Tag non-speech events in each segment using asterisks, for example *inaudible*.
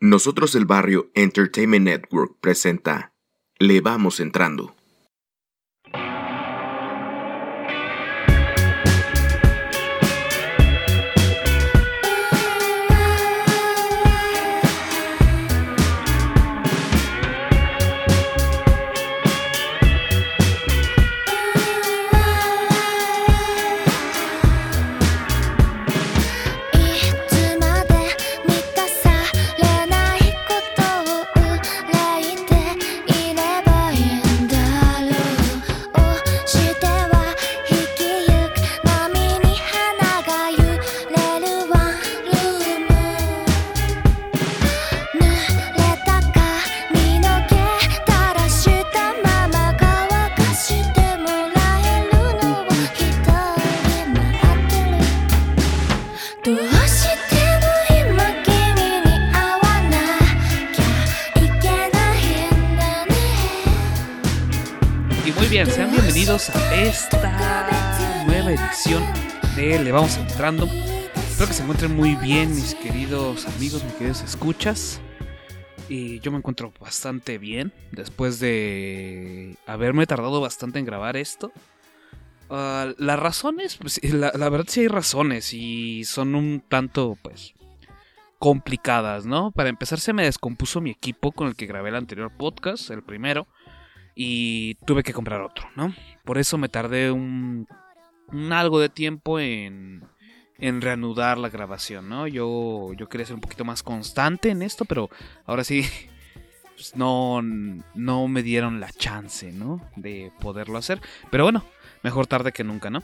Nosotros el Barrio Entertainment Network presenta Le Vamos Entrando. Espero que se encuentren muy bien, mis queridos amigos, mis queridos escuchas. Y yo me encuentro bastante bien después de haberme tardado bastante en grabar esto. Uh, las razones, pues, la, verdad sí hay razones y son un tanto, pues, complicadas, ¿no? Para empezar se me descompuso mi equipo con el que grabé el anterior podcast, el primero, y tuve que comprar otro, ¿no? Por eso me tardé un algo de tiempo en, en reanudar la grabación, ¿no? Yo, yo quería ser un poquito más constante en esto, pero ahora sí, *laughs* pues no, no me dieron la chance, ¿no? De poderlo hacer. Pero bueno, mejor tarde que nunca, ¿no?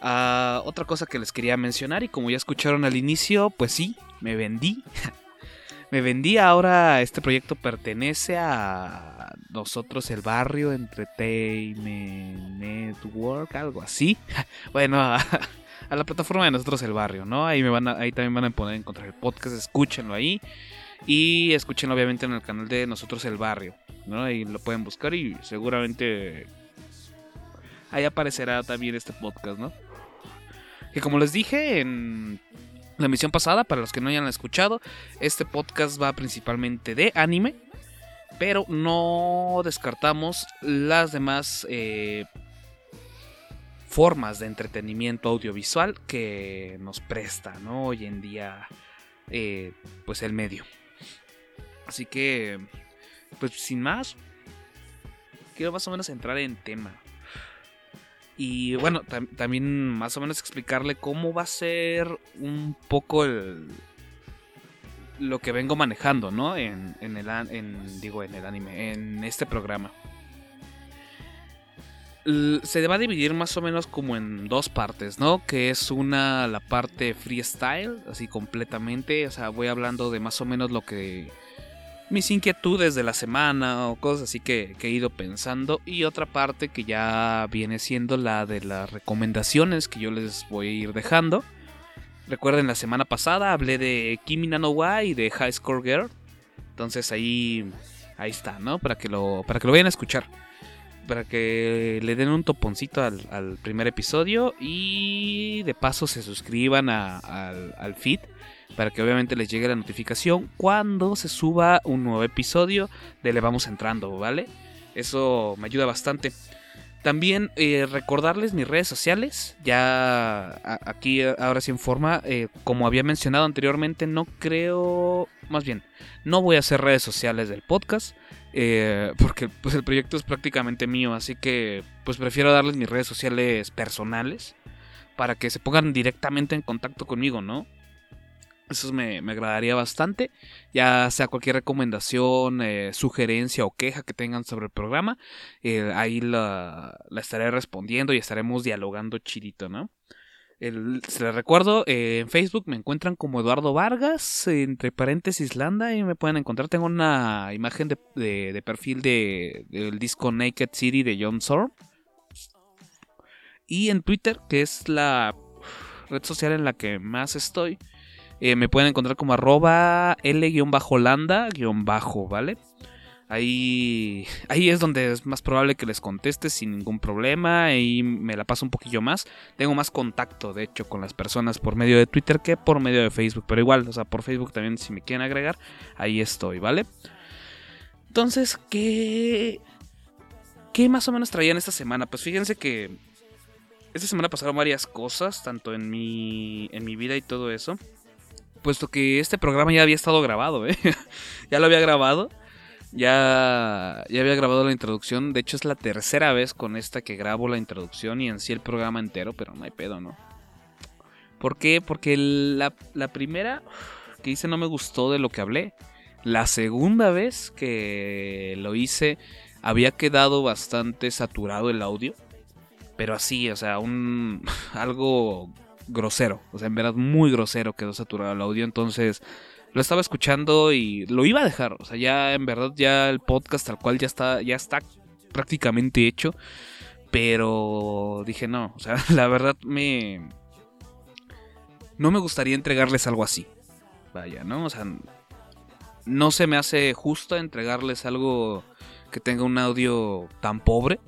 Ah, otra cosa que les quería mencionar y como ya escucharon al inicio, pues sí, me vendí. *laughs* me vendí, ahora este proyecto pertenece a nosotros, el barrio Entertainment Network, algo así. *laughs* bueno, a, la plataforma de nosotros, el barrio, ¿no? Ahí, me van ahí también van a poder encontrar el podcast, escúchenlo ahí. Y escúchenlo obviamente en el canal de nosotros, el barrio, ¿no? Ahí lo pueden buscar y seguramente ahí aparecerá también este podcast, ¿no? Que como les dije en la emisión pasada, para los que no hayan escuchado, este podcast va principalmente de anime, pero no descartamos las demás eh, formas de entretenimiento audiovisual que nos presta, ¿no? Hoy en día, eh, pues el medio. Así que, pues sin más, quiero más o menos entrar en tema. Y bueno, también más o menos explicarle cómo va a ser un poco el, lo que vengo manejando, ¿no? En, en el en, digo en el anime, en este programa. Se va a dividir más o menos como en dos partes, ¿no? Que es una la parte freestyle, así completamente, o sea, voy hablando de más o menos lo que mis inquietudes de la semana o cosas así que, he ido pensando. Y otra parte que ya viene siendo la de las recomendaciones que yo les voy a ir dejando. Recuerden, la semana pasada hablé de Kimi no Wa y de High Score Girl. Entonces ahí, ahí está, ¿no? Para que, lo, para que lo vayan a escuchar. Para que le den un toponcito al, primer episodio. Y de paso se suscriban al, feed para que obviamente les llegue la notificación cuando se suba un nuevo episodio de Le Vamos Entrando, ¿vale? Eso me ayuda bastante. También eh, recordarles mis redes sociales, ya aquí ahora sí en forma, eh, como había mencionado anteriormente, no creo, más bien, no voy a hacer redes sociales del podcast, eh, porque pues el proyecto es prácticamente mío, así que pues prefiero darles mis redes sociales personales para que se pongan directamente en contacto conmigo, ¿no? Eso me, agradaría bastante. Ya sea cualquier recomendación, eh, sugerencia o queja que tengan sobre el programa, eh, ahí la, estaré respondiendo y estaremos dialogando chidito, ¿no? Se les recuerdo, eh, en Facebook me encuentran como Eduardo Vargas, entre paréntesis Landa, y me pueden encontrar. Tengo una imagen de, perfil de, del disco Naked City de John Zorn. Y en Twitter, que es la red social en la que más estoy, eh, me pueden encontrar como arroba L-Landa-bajo, ¿vale? Ahí, ahí es donde es más probable que les conteste sin ningún problema y me la paso un poquillo más. Tengo más contacto, de hecho, con las personas por medio de Twitter que por medio de Facebook. Pero igual, o sea, por Facebook también si me quieren agregar, ahí estoy, ¿vale? Entonces, ¿qué, qué más o menos traían esta semana? Pues fíjense que esta semana pasaron varias cosas, tanto en mi, en mi vida y todo eso. Puesto que este programa ya había estado grabado, ¿eh? *laughs* ya lo había grabado. Ya, ya había grabado la introducción. De hecho, es la tercera vez con esta que grabo la introducción y en sí el programa entero, pero no hay pedo, ¿no? ¿Por qué? Porque la, la primera que hice no me gustó de lo que hablé. La segunda vez que lo hice había quedado bastante saturado el audio. Pero así, o sea, un *laughs* algo grosero. O sea, en verdad muy grosero quedó saturado el audio. Entonces lo estaba escuchando y lo iba a dejar. O sea, ya en verdad ya el podcast tal cual ya está, ya está prácticamente hecho. Pero dije no, o sea, *laughs* la verdad me... No me gustaría entregarles algo así. Vaya, ¿no? O sea, no se me hace justo entregarles algo que tenga un audio tan pobre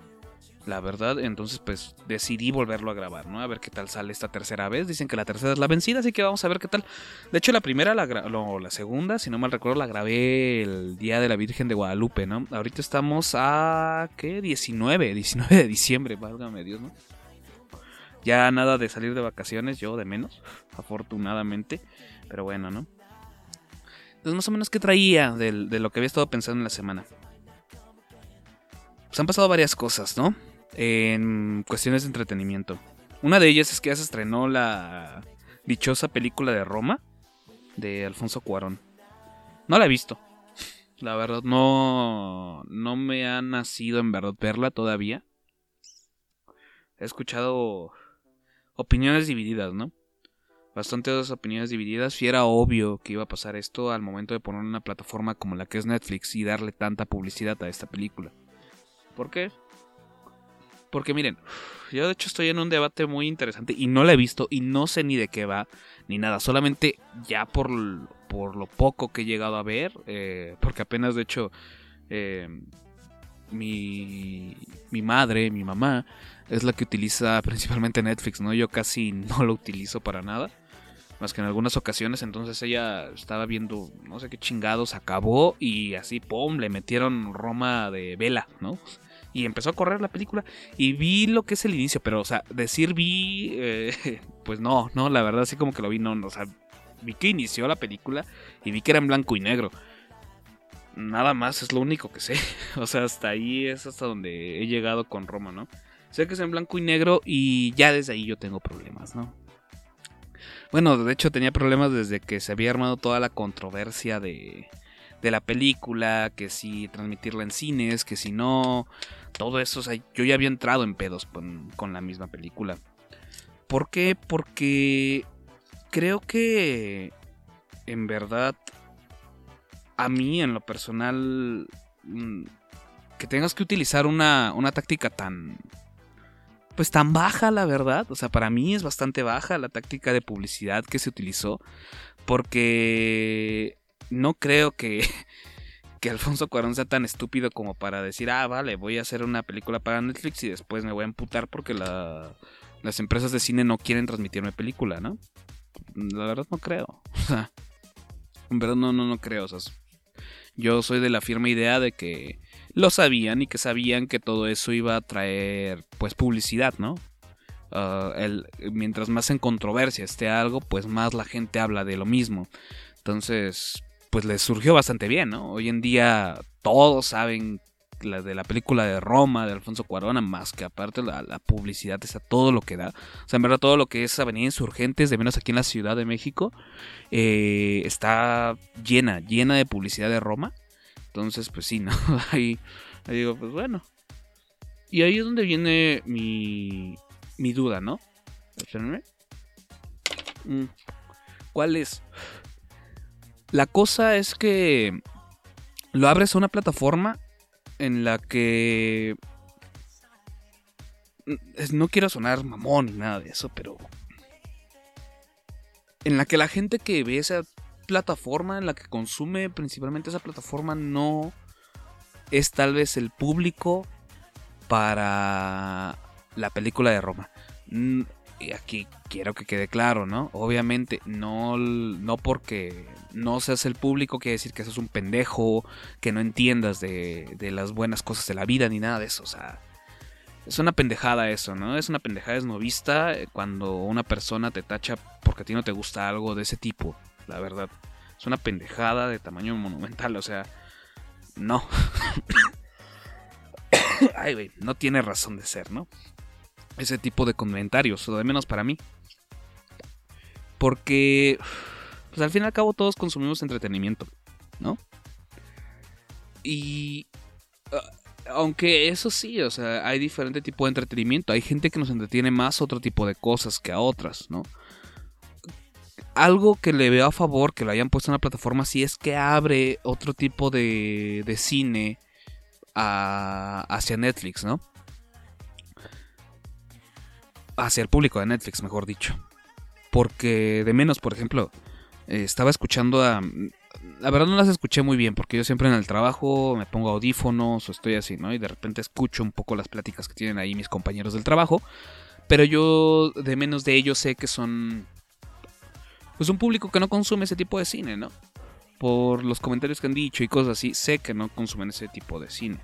la verdad. Entonces, pues decidí volverlo a grabar, ¿no? A ver qué tal sale esta tercera vez. Dicen que la tercera es la vencida, así que vamos a ver qué tal. De hecho, la primera, la, la segunda, si no mal recuerdo, la grabé el día de la Virgen de Guadalupe, ¿no? Ahorita estamos a. ¿Qué? 19, 19 de diciembre, válgame Dios, ¿no? Ya nada de salir de vacaciones, yo de menos, afortunadamente. Pero bueno, ¿no? Entonces, más o menos, ¿qué traía de, de lo que había estado pensando en la semana? Pues han pasado varias cosas, ¿no? En cuestiones de entretenimiento. Una de ellas es que ya se estrenó la dichosa película de Roma de Alfonso Cuarón. No la he visto. La verdad no no me ha nacido en verdad verla todavía. He escuchado opiniones divididas, ¿no? Bastantes opiniones divididas y era obvio que iba a pasar esto al momento de poner una plataforma como la que es Netflix y darle tanta publicidad a esta película. ¿Por qué? Porque miren, yo de hecho estoy en un debate muy interesante y no la he visto y no sé ni de qué va ni nada. Solamente ya por, por lo poco que he llegado a ver, eh, porque apenas de hecho eh, mi, mi madre, mi mamá, es la que utiliza principalmente Netflix, ¿no? Yo casi no lo utilizo para nada. Más que en algunas ocasiones, entonces ella estaba viendo, no sé qué chingados, acabó y así, ¡pum!, le metieron Roma de vela, ¿no? Y empezó a correr la película y vi lo que es el inicio, pero o sea, decir vi, eh, *laughs* pues no, no, la verdad así como que lo vi, no, o sea, vi que inició la película y vi que era en blanco y negro. Nada más es lo único que sé, *laughs* o sea, hasta ahí es hasta donde he llegado con Roma, ¿no? Sé que es en blanco y negro y ya desde ahí yo tengo problemas, ¿no? Bueno, de hecho tenía problemas desde que se había armado toda la controversia de, de la película, que si transmitirla en cines, que si no, todo eso, yo ya había entrado en pedos con, la misma película. ¿Por qué? Porque creo que en verdad a mí en lo personal mm, que tengas que utilizar una, una táctica tan pues tan baja la verdad, o sea, para mí es bastante baja la táctica de publicidad que se utilizó porque no creo que, *laughs* que Alfonso Cuarón sea tan estúpido como para decir, ah, vale, voy a hacer una película para Netflix y después me voy a emputar porque la, las empresas de cine no quieren transmitirme película, ¿no? La verdad no creo. *laughs* En verdad no, no, no creo. Yo soy de la firme idea de que lo sabían y que sabían que todo eso iba a traer, pues, publicidad, ¿no? Ah, el, mientras más en controversia esté algo, pues más la gente habla de lo mismo. Entonces, pues les surgió bastante bien, ¿no? Hoy en día todos saben la de la película de Roma de Alfonso Cuarón, más que aparte la, publicidad está todo lo que da. O sea, en verdad todo lo que es Avenida Insurgentes, de menos aquí en la Ciudad de México, eh, está llena, llena de publicidad de Roma. Entonces, pues sí, ¿no? *laughs* ahí, digo, pues bueno. Y ahí es donde viene mi, mi duda, ¿no? Mm. ¿Cuál es? La cosa es que lo abres a una plataforma en la que... No quiero sonar mamón ni nada de eso, pero... En la que la gente que ve esa plataforma, en la que consume principalmente esa plataforma, no... es tal vez el público para la película de Roma. Y aquí quiero que quede claro, ¿no? Obviamente, no, no porque no seas el público quiere decir que seas un pendejo, que no entiendas de, las buenas cosas de la vida ni nada de eso. O sea, es una pendejada eso, ¿no? Es una pendejada esnovista cuando una persona te tacha porque a ti no te gusta algo de ese tipo, la verdad. Es una pendejada de tamaño monumental, o sea, no. *coughs* Ay, güey, no tiene razón de ser, ¿no? Ese tipo de comentarios, o de menos para mí. Porque, pues al fin y al cabo todos consumimos entretenimiento, ¿no? Y aunque eso sí, o sea, hay diferente tipo de entretenimiento. Hay gente que nos entretiene más otro tipo de cosas que a otras, ¿no? Algo que le veo a favor que lo hayan puesto en la plataforma sí es que abre otro tipo de, de cine hacia Netflix, ¿no? Hacia el público de Netflix, mejor dicho. Porque de menos, por ejemplo, eh, estaba escuchando a la verdad no las escuché muy bien porque yo siempre en el trabajo me pongo audífonos o estoy así, ¿no? Y de repente escucho un poco las pláticas que tienen ahí mis compañeros del trabajo. Pero yo de menos de ellos sé que son pues un público que no consume ese tipo de cine, ¿no? Por los comentarios que han dicho y cosas así, sé que no consumen ese tipo de cine.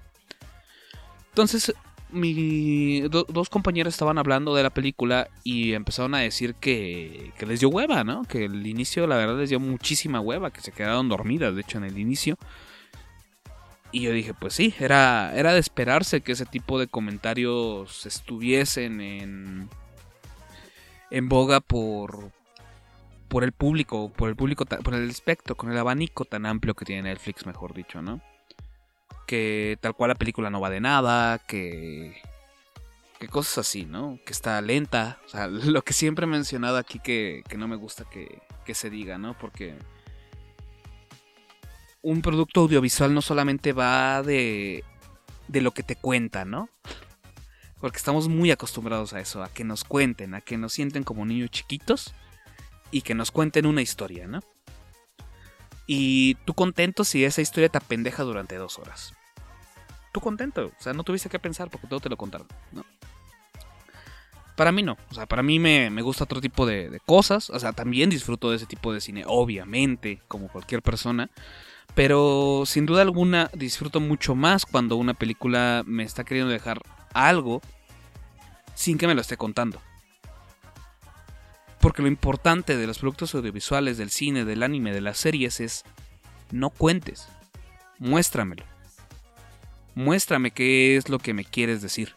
Entonces mi, dos compañeros estaban hablando de la película y empezaron a decir que, que, les dio hueva, ¿no? Que el inicio, la verdad, les dio muchísima hueva, que se quedaron dormidas, de hecho, en el inicio. Y yo dije, pues sí, era, era de esperarse que ese tipo de comentarios estuviesen en, en boga por, por el público, por el público, por el espectro, con el abanico tan amplio que tiene Netflix, mejor dicho, ¿no? Que tal cual la película no va de nada, que, que cosas así, ¿no? Que está lenta, o sea, *laughs* lo que siempre he mencionado aquí que, que no me gusta que, que se diga, ¿no? Porque un producto audiovisual no solamente va de, de lo que te cuenta, ¿no? Porque estamos muy acostumbrados a eso, a que nos cuenten, a que nos sienten como niños chiquitos y que nos cuenten una historia, ¿no? Y tú contento si esa historia te apendeja durante dos horas. Tú contento, o sea, no tuviste que pensar porque todo te lo contaron. Para mí no, o sea, para mí me, gusta otro tipo de, cosas, o sea, también disfruto de ese tipo de cine, obviamente, como cualquier persona, pero sin duda alguna disfruto mucho más cuando una película me está queriendo dejar algo sin que me lo esté contando. Porque lo importante de los productos audiovisuales, del cine, del anime, de las series es no cuentes, muéstramelo. Muéstrame qué es lo que me quieres decir.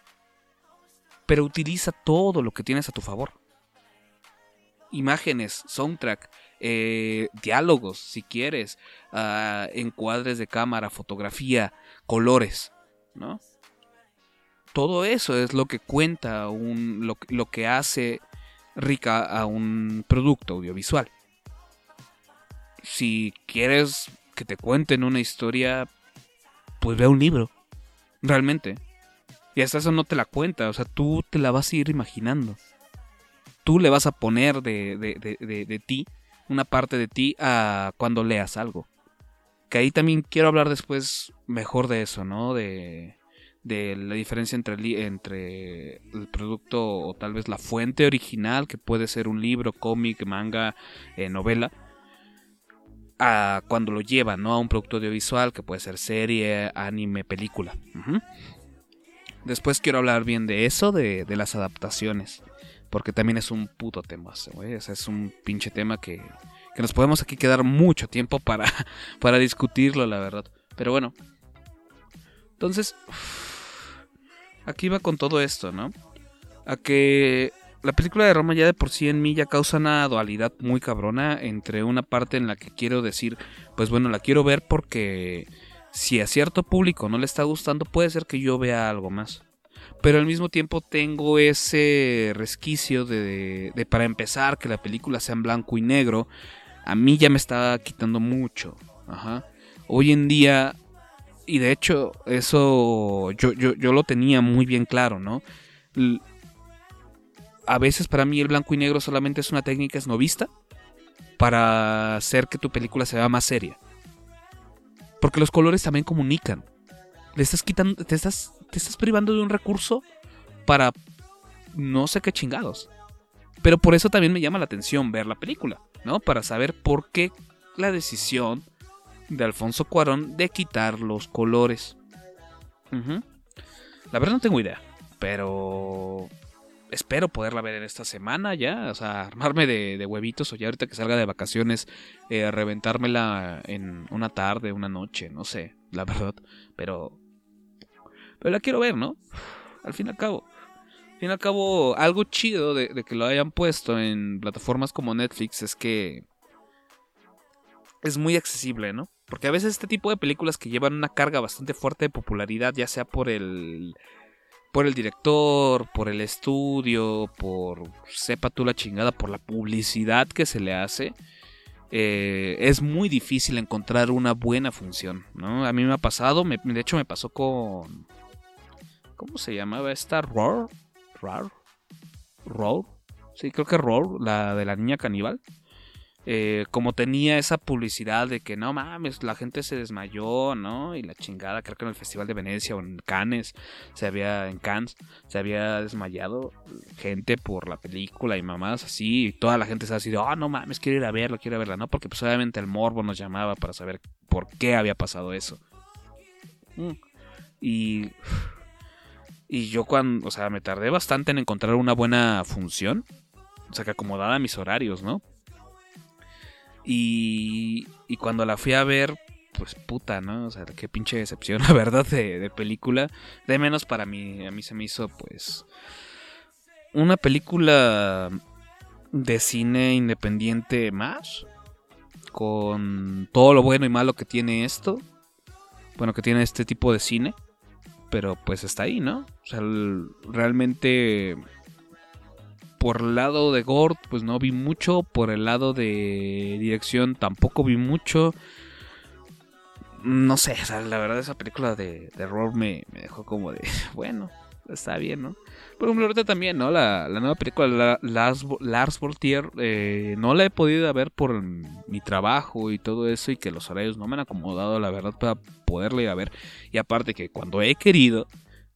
Pero utiliza todo lo que tienes a tu favor. Imágenes, soundtrack, eh, diálogos, si quieres, uh, encuadres de cámara, fotografía, colores, ¿no? Todo eso es lo que cuenta, lo que hace rica a un producto audiovisual. Si quieres que te cuenten una historia, pues ve un libro. Realmente. Y hasta eso no te la cuenta, o sea, tú te la vas a ir imaginando. Tú le vas a poner de, de, de ti, una parte de ti, a cuando leas algo. Que ahí también quiero hablar después mejor de eso, ¿no? De, de la diferencia entre, entre el producto o tal vez la fuente original, que puede ser un libro, cómic, manga, eh, novela, a cuando lo lleva ¿no? a un producto audiovisual, que puede ser serie, anime, película. Después quiero hablar bien de eso, de, las adaptaciones, porque también es un puto tema, es un pinche tema que, que nos podemos aquí quedar mucho tiempo para, *laughs* para discutirlo, la verdad. Pero bueno. Entonces aquí va con todo esto, ¿no? A que la película de Roma ya de por sí en mí ya causa una dualidad muy cabrona entre una parte en la que quiero decir, pues bueno, la quiero ver porque si a cierto público no le está gustando, puede ser que yo vea algo más. Pero al mismo tiempo tengo ese resquicio de, de para empezar que la película sea en blanco y negro, a mí ya me está quitando mucho. Ajá. Hoy en día y de hecho, eso yo, yo, lo tenía muy bien claro, ¿no? a veces para mí el blanco y negro solamente es una técnica esnovista para hacer que tu película se vea más seria. Porque los colores también comunican. le estás quitando, te estás, te estás privando de un recurso para no sé qué chingados. Pero por eso también me llama la atención ver la película, ¿no? Para saber por qué la decisión de Alfonso Cuarón de quitar los colores. La verdad no tengo idea, pero espero poderla ver en esta semana ya, o sea, armarme de, huevitos o ya ahorita que salga de vacaciones, eh, reventármela en una tarde, una noche, no sé, la verdad, pero, pero la quiero ver, ¿no? Al fin y al cabo. Al fin y al cabo, algo chido de, de que lo hayan puesto en plataformas como Netflix es que es muy accesible, ¿no? Porque a veces este tipo de películas que llevan una carga bastante fuerte de popularidad, ya sea por el por el director, por el estudio, por sepa tú la chingada, por la publicidad que se le hace, eh, es muy difícil encontrar una buena función, ¿no? A mí me ha pasado, de hecho me pasó con... ¿Cómo se llamaba esta? ¿Roar? ¿Roar? ¿Roar? Sí, creo que Roar, la de la niña caníbal. Eh, como tenía esa publicidad de que no mames, la gente se desmayó, ¿no? Y la chingada, creo que en el Festival de Venecia o en Cannes, se había, en Cannes, se había desmayado gente por la película y mamás así, y toda la gente se ha sido, ah, no mames, quiero ir a verlo, quiero verla, ¿no? Porque pues obviamente el morbo nos llamaba para saber por qué había pasado eso. Mm. Y... Y yo cuando, o sea, me tardé bastante en encontrar una buena función. O sea, que acomodara mis horarios, ¿no? Y, y cuando la fui a ver, pues puta, ¿no? O sea, qué pinche decepción, *laughs* la verdad, de, película. De menos para mí, a mí se me hizo, pues, una película de cine independiente más. Con todo lo bueno y malo que tiene esto. Bueno, que tiene este tipo de cine. Pero pues está ahí, ¿no? O sea, realmente por el lado de Gord, pues no vi mucho. Por el lado de dirección tampoco vi mucho. No sé, la verdad esa película de, de me, dejó como de, *laughs* bueno, está bien, ¿no? Por ejemplo, ahorita también, ¿no? La, nueva película de Lars, Lars Voltier, eh, no la he podido ver por mi trabajo y todo eso y que los horarios no me han acomodado, la verdad, para poderla ir a ver. Y aparte que cuando he querido,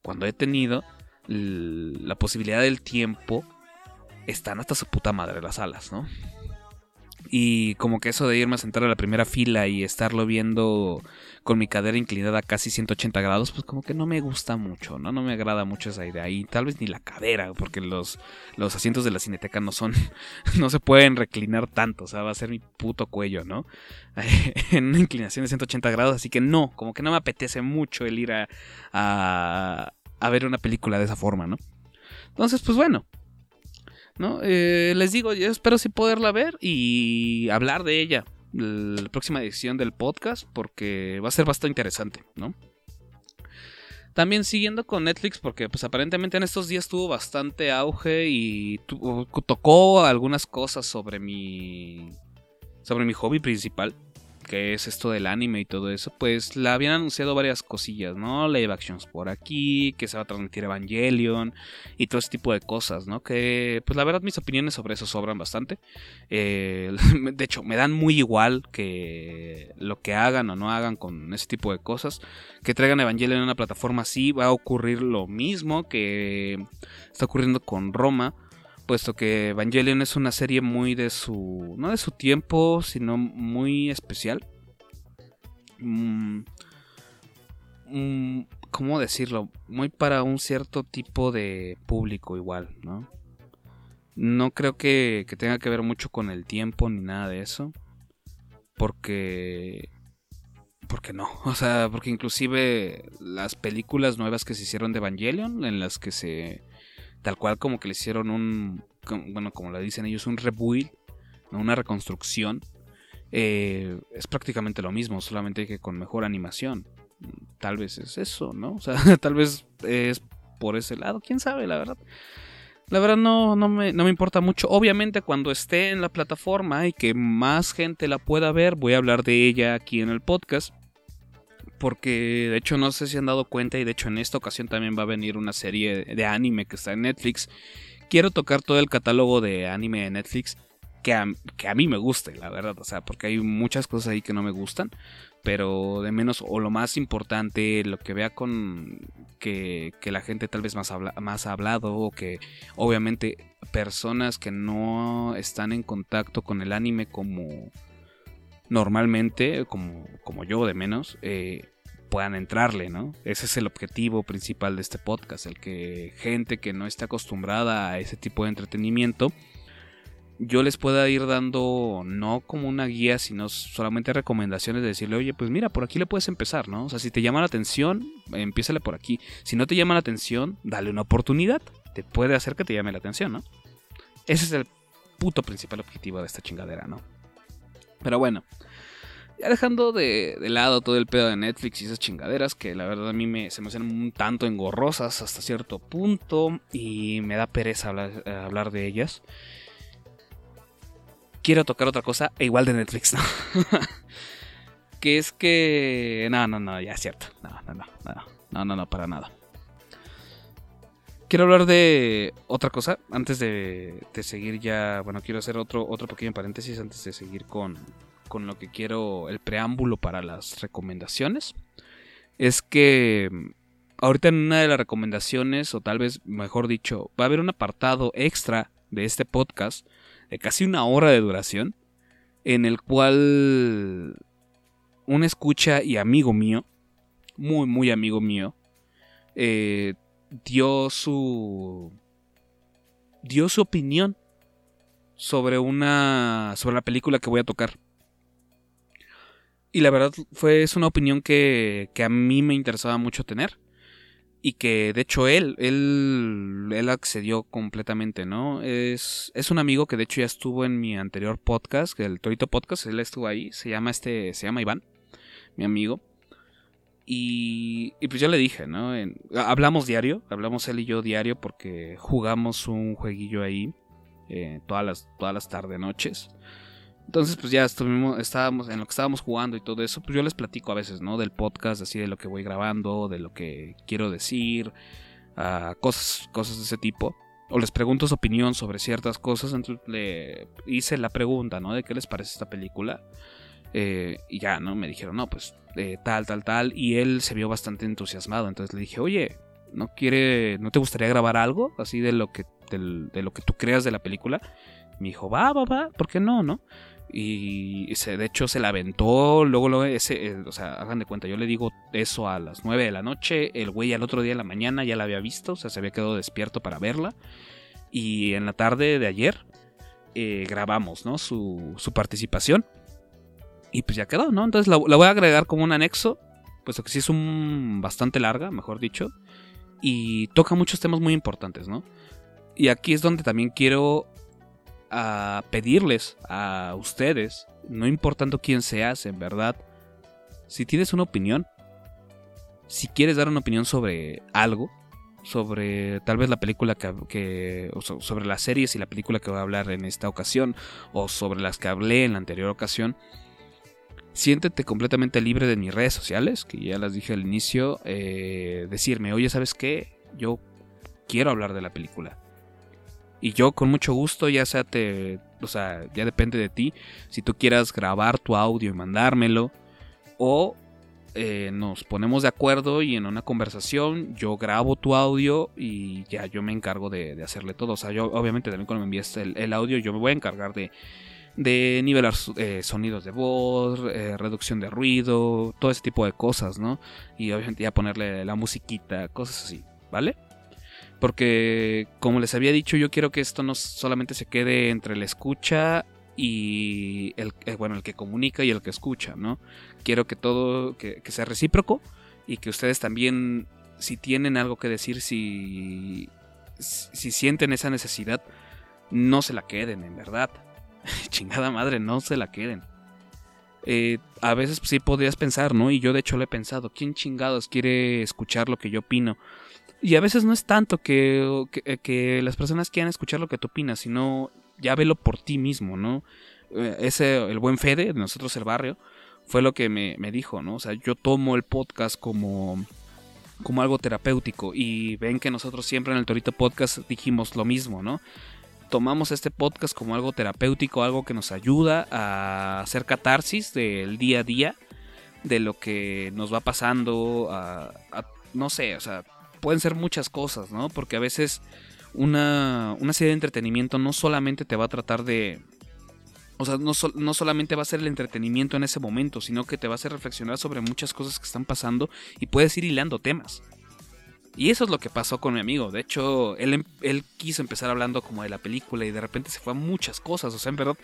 cuando he tenido la posibilidad del tiempo, están hasta su puta madre las alas, ¿no? Y como que eso de irme a sentar a la primera fila y estarlo viendo con mi cadera inclinada a casi 180 grados, pues como que no me gusta mucho, ¿no? No me agrada mucho esa idea. Y tal vez ni la cadera, porque los, los asientos de la cineteca no son, *laughs* no se pueden reclinar tanto, o sea, va a ser mi puto cuello, ¿no? *laughs* en una inclinación de 180 grados, así que no, como que no me apetece mucho el ir a, a, a ver una película de esa forma, ¿no? Entonces, pues bueno, ¿no? Eh, les digo, yo espero sí poderla ver y hablar de ella la próxima edición del podcast porque va a ser bastante interesante, ¿no? También siguiendo con Netflix porque pues aparentemente en estos días tuvo bastante auge y tocó algunas cosas sobre mi sobre mi hobby principal que es esto del anime y todo eso, pues la habían anunciado varias cosillas, ¿no? Live actions por aquí, que se va a transmitir Evangelion y todo ese tipo de cosas, ¿no? Que, pues la verdad, mis opiniones sobre eso sobran bastante. Eh, *laughs* de hecho, me dan muy igual que lo que hagan o no hagan con ese tipo de cosas. Que traigan Evangelion en una plataforma así, va a ocurrir lo mismo que está ocurriendo con Roma puesto que Evangelion es una serie muy de su, no de su tiempo, sino muy especial. Mm, mm, ¿Cómo decirlo? Muy para un cierto tipo de público igual, ¿no? No creo que, que tenga que ver mucho con el tiempo ni nada de eso. Porque porque no, *laughs* o sea, porque inclusive las películas nuevas que se hicieron de Evangelion, en las que se tal cual como que le hicieron un, bueno, como le dicen ellos, un rebuild, una reconstrucción, eh, es prácticamente lo mismo, solamente que con mejor animación. Tal vez es eso, ¿no? O sea, *laughs* tal vez es por ese lado, quién sabe, la verdad. La verdad no, no, me, no me importa mucho. Obviamente cuando esté en la plataforma y que más gente la pueda ver, voy a hablar de ella aquí en el podcast porque de hecho no sé si han dado cuenta y de hecho en esta ocasión también va a venir una serie de anime que está en Netflix. Quiero tocar todo el catálogo de anime de Netflix que a, que a mí me guste, la verdad. O sea, porque hay muchas cosas ahí que no me gustan. Pero de menos, o lo más importante, lo que vea con que, que la gente tal vez más, habla, más ha hablado, o que obviamente personas que no están en contacto con el anime como normalmente, como, como yo de menos, eh, puedan entrarle, ¿no? Ese es el objetivo principal de este podcast, el que gente que no está acostumbrada a ese tipo de entretenimiento, yo les pueda ir dando no como una guía, sino solamente recomendaciones de decirle, oye, pues mira, por aquí le puedes empezar, ¿no? O sea, si te llama la atención, empiézale por aquí. Si no te llama la atención, dale una oportunidad. Te puede hacer que te llame la atención, ¿no? Ese es el puto principal objetivo de esta chingadera, ¿no? Pero bueno, ya dejando de, lado todo el pedo de Netflix y esas chingaderas, que la verdad a mí me, se me hacen un tanto engorrosas hasta cierto punto y me da pereza hablar, eh, de ellas. Quiero tocar otra cosa, e igual de Netflix, ¿no? *laughs* que es que... No, no, no, ya es cierto. No, no, no, no, no, no, no, para nada. Quiero hablar de otra cosa antes de, seguir ya. Bueno, quiero hacer otro, otro pequeño paréntesis antes de seguir con, con lo que quiero, el preámbulo para las recomendaciones. Es que ahorita en una de las recomendaciones, o tal vez mejor dicho, va a haber un apartado extra de este podcast de casi una hora de duración, en el cual un escucha y amigo mío, muy, muy amigo mío, eh, dio su dio su opinión sobre una sobre la película que voy a tocar. Y la verdad fue es una opinión que, que a mí me interesaba mucho tener y que de hecho él él él accedió completamente, ¿no? Es es un amigo que de hecho ya estuvo en mi anterior podcast, el Torito Podcast, él estuvo ahí, se llama este se llama Iván, mi amigo. Y, pues yo le dije, ¿no? hablamos diario, hablamos él y yo diario porque jugamos un jueguillo ahí eh, todas las, todas las tarde noches. Entonces, pues ya estuvimos, estábamos en lo que estábamos jugando y todo eso, pues yo les platico a veces, ¿no? Del podcast, así de lo que voy grabando, de lo que quiero decir, uh, cosas, cosas de ese tipo. O les pregunto su opinión sobre ciertas cosas, entonces le hice la pregunta, ¿no? De qué les parece esta película. Eh, y ya, ¿no? Me dijeron, no, pues eh, tal, tal, tal. Y él se vio bastante entusiasmado. Entonces le dije, oye, ¿no quiere, no te gustaría grabar algo así de lo que, de, lo que tú creas de la película? Me dijo, va, va, va, ¿por qué no, no? Y de hecho se la aventó, luego, luego ese, eh, o sea, hagan de cuenta, yo le digo eso a las 9 de la noche, el güey al otro día de la mañana ya la había visto, o sea, se había quedado despierto para verla. Y en la tarde de ayer grabamos, ¿no? Su, su participación. Y pues ya quedó, ¿no? Entonces la, voy a agregar como un anexo, puesto que sí es un bastante larga, mejor dicho. Y toca muchos temas muy importantes, ¿no? Y aquí es donde también quiero a pedirles a ustedes, no importando quién seas, en verdad, si tienes una opinión, si quieres dar una opinión sobre algo, sobre tal vez la película que, sobre las series y la película que voy a hablar en esta ocasión, o sobre las que hablé en la anterior ocasión, siéntete completamente libre de mis redes sociales, que ya las dije al inicio, eh, decirme, oye, ¿sabes qué? Yo quiero hablar de la película. Y yo con mucho gusto, ya sea te, o sea, ya depende de ti, si tú quieras grabar tu audio y mandármelo, o eh, nos ponemos de acuerdo y en una conversación yo grabo tu audio y ya yo me encargo de, hacerle todo. O sea, yo obviamente también cuando me envíes el audio, yo me voy a encargar de de nivelar eh, sonidos de voz, eh, reducción de ruido, todo ese tipo de cosas, ¿no? Y obviamente ya ponerle la musiquita, cosas así, ¿vale? Porque, como les había dicho, yo quiero que esto no solamente se quede entre la escucha y el, eh, bueno, el que comunica y el que escucha, ¿no? Quiero que todo, que, sea recíproco y que ustedes también, si tienen algo que decir, si, si sienten esa necesidad, no se la queden, en verdad *laughs* chingada madre, no se la queden. Eh, a veces sí podrías pensar, ¿no? Y yo de hecho lo he pensado, ¿quién chingados quiere escuchar lo que yo opino? Y a veces no es tanto que, que, las personas quieran escuchar lo que tú opinas, sino ya velo por ti mismo, ¿no? Eh, ese, el buen Fede, de nosotros el barrio, fue lo que me, me, dijo, ¿no? O sea, yo tomo el podcast como, como algo terapéutico y ven que nosotros siempre en el Torito Podcast dijimos lo mismo, ¿no? tomamos este podcast como algo terapéutico, algo que nos ayuda a hacer catarsis del día a día, de lo que nos va pasando, a, no sé, o sea, pueden ser muchas cosas, ¿no? Porque a veces una, una serie de entretenimiento no solamente te va a tratar de... O sea, no, no, solamente va a ser el entretenimiento en ese momento, sino que te va a hacer reflexionar sobre muchas cosas que están pasando y puedes ir hilando temas. Y eso es lo que pasó con mi amigo. De hecho, él, em, él, quiso empezar hablando como de la película y de repente se fue a muchas cosas. O sea, en verdad,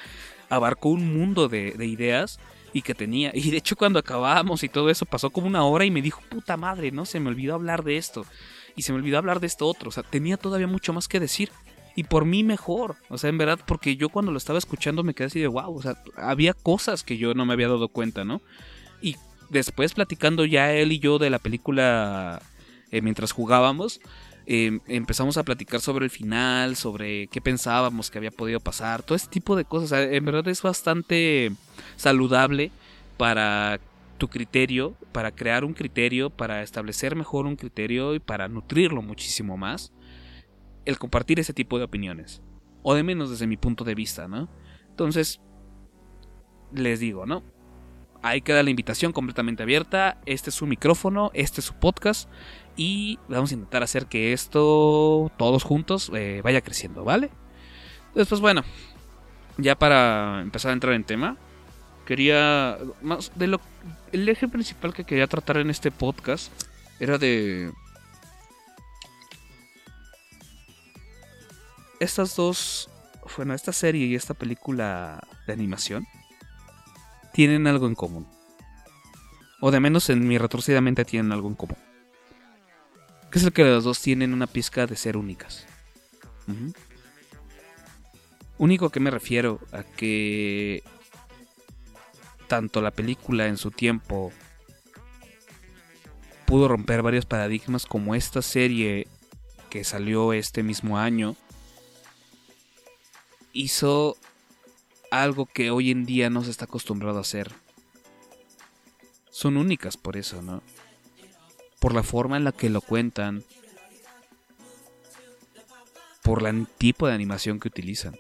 abarcó un mundo de, de ideas y que tenía. Y de hecho, cuando acabamos y todo eso, pasó como una hora y me dijo, puta madre, ¿no? Se me olvidó hablar de esto. Y se me olvidó hablar de esto otro. O sea, tenía todavía mucho más que decir. Y por mí mejor. O sea, en verdad, porque yo cuando lo estaba escuchando me quedé así de wow. O sea, había cosas que yo no me había dado cuenta, ¿no? Y después platicando ya él y yo de la película eh, mientras jugábamos. Em, empezamos a platicar sobre el final, sobre qué pensábamos que había podido pasar, todo ese tipo de cosas. En verdad es bastante saludable para tu criterio, para crear un criterio, para establecer mejor un criterio y para nutrirlo muchísimo más, el compartir ese tipo de opiniones. O de menos desde mi punto de vista, ¿no? Entonces, les digo, ¿no? Ahí queda la invitación completamente abierta. Este es su micrófono, este es su podcast. Y vamos a intentar hacer que esto, todos juntos, eh, vaya creciendo, ¿vale? Después, bueno, ya para empezar a entrar en tema, quería. Más de lo. El eje principal que quería tratar en este podcast era de. Estas dos. Bueno, esta serie y esta película de animación tienen algo en común. O de menos en mi retorcida mente tienen algo en común que es el que las dos tienen una pizca de ser únicas. Único que me refiero a que tanto la película en su tiempo pudo romper varios paradigmas como esta serie que salió este mismo año hizo algo que hoy en día no se está acostumbrado a hacer. Son únicas por eso, ¿no? Por la forma en la que lo cuentan, por el tipo de animación que utilizan.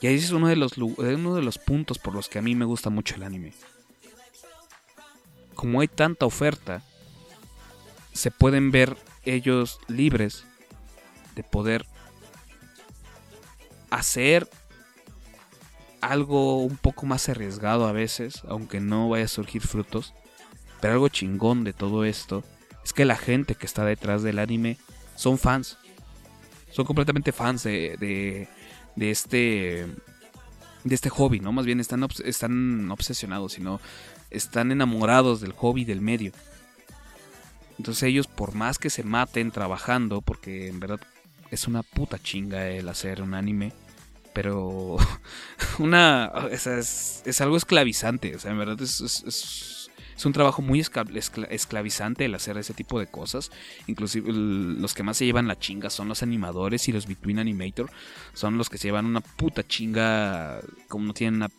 Y ahí es uno de los, uno de los puntos por los que a mí me gusta mucho el anime. Como hay tanta oferta, se pueden ver ellos libres de poder hacer algo un poco más arriesgado a veces, aunque no vaya a surgir frutos, pero algo chingón de todo esto es que la gente que está detrás del anime son fans. Son completamente fans de, de, este de este hobby, ¿no? Más bien están, están obsesionados, sino están enamorados del hobby del medio. Entonces ellos, por más que se maten trabajando, porque en verdad es una puta chinga el hacer un anime, pero *laughs* una es, es, algo esclavizante, o sea, en verdad es un trabajo muy esclavizante el hacer ese tipo de cosas. Inclusive los que más se llevan la chinga son los animadores y los Between Animator. Son los que se llevan una puta chinga como no tienen una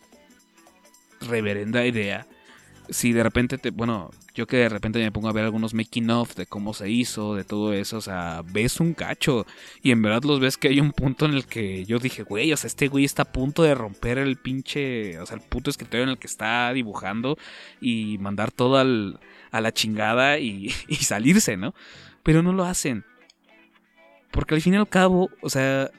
reverenda idea si de repente te, bueno, yo que de repente me pongo a ver algunos making of de cómo se hizo, de todo eso, o sea, ves un cacho y en verdad los ves que hay un punto en el que yo dije, güey, o sea, este güey está a punto de romper el pinche, o sea, el puto escritorio en el que está dibujando y mandar todo al, a la chingada y, *laughs* y salirse, ¿no? Pero no lo hacen. Porque al fin y al cabo, o sea,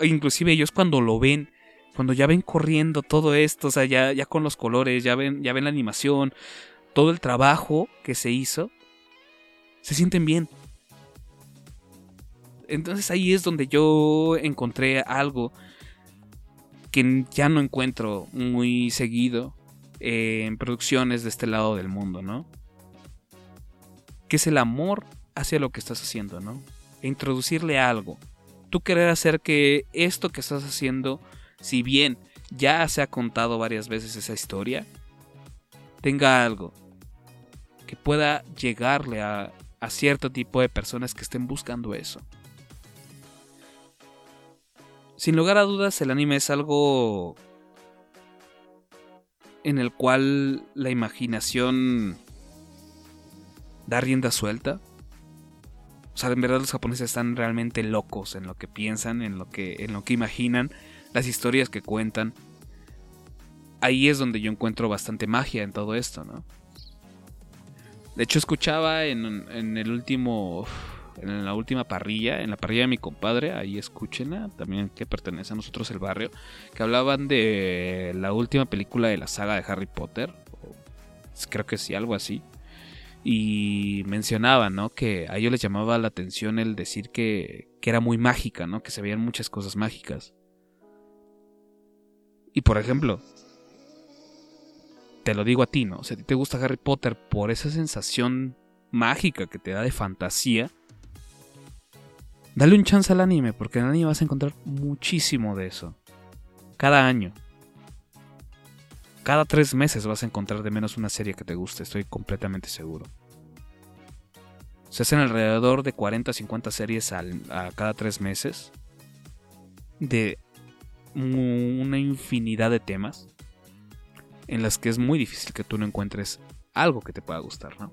inclusive ellos cuando lo ven, cuando ya ven corriendo todo esto, o sea, ya, ya con los colores, ya ven, ya ven la animación, todo el trabajo que se hizo, se sienten bien. Entonces ahí es donde yo encontré algo que ya no encuentro muy seguido en producciones de este lado del mundo, ¿no? Que es el amor hacia lo que estás haciendo, ¿no? E introducirle algo. Tú querer hacer que esto que estás haciendo si bien ya se ha contado varias veces esa historia, tenga algo que pueda llegarle a, cierto tipo de personas que estén buscando eso. Sin lugar a dudas, el anime es algo en el cual la imaginación da rienda suelta. O sea, en verdad los japoneses están realmente locos en lo que piensan, en lo que, en lo que imaginan, las historias que cuentan. Ahí es donde yo encuentro bastante magia en todo esto, ¿no? De hecho, escuchaba en, en el último. En la última parrilla, en la parrilla de mi compadre, ahí escúchenla, también que pertenece a nosotros el barrio, que hablaban de la última película de la saga de Harry Potter. Creo que sí, algo así. Y mencionaban, ¿no? Que a ellos les llamaba la atención el decir que, que era muy mágica, ¿no? Que se veían muchas cosas mágicas. Y por ejemplo, te lo digo a ti, ¿no? O sea, a ti te gusta Harry Potter por esa sensación mágica que te da de fantasía. Dale un chance al anime, porque en el anime vas a encontrar muchísimo de eso. Cada año. Cada tres meses vas a encontrar de menos una serie que te guste, estoy completamente seguro. Se hacen alrededor de 40 50 series a cada tres meses. De una infinidad de temas en las que es muy difícil que tú no encuentres algo que te pueda gustar, ¿no?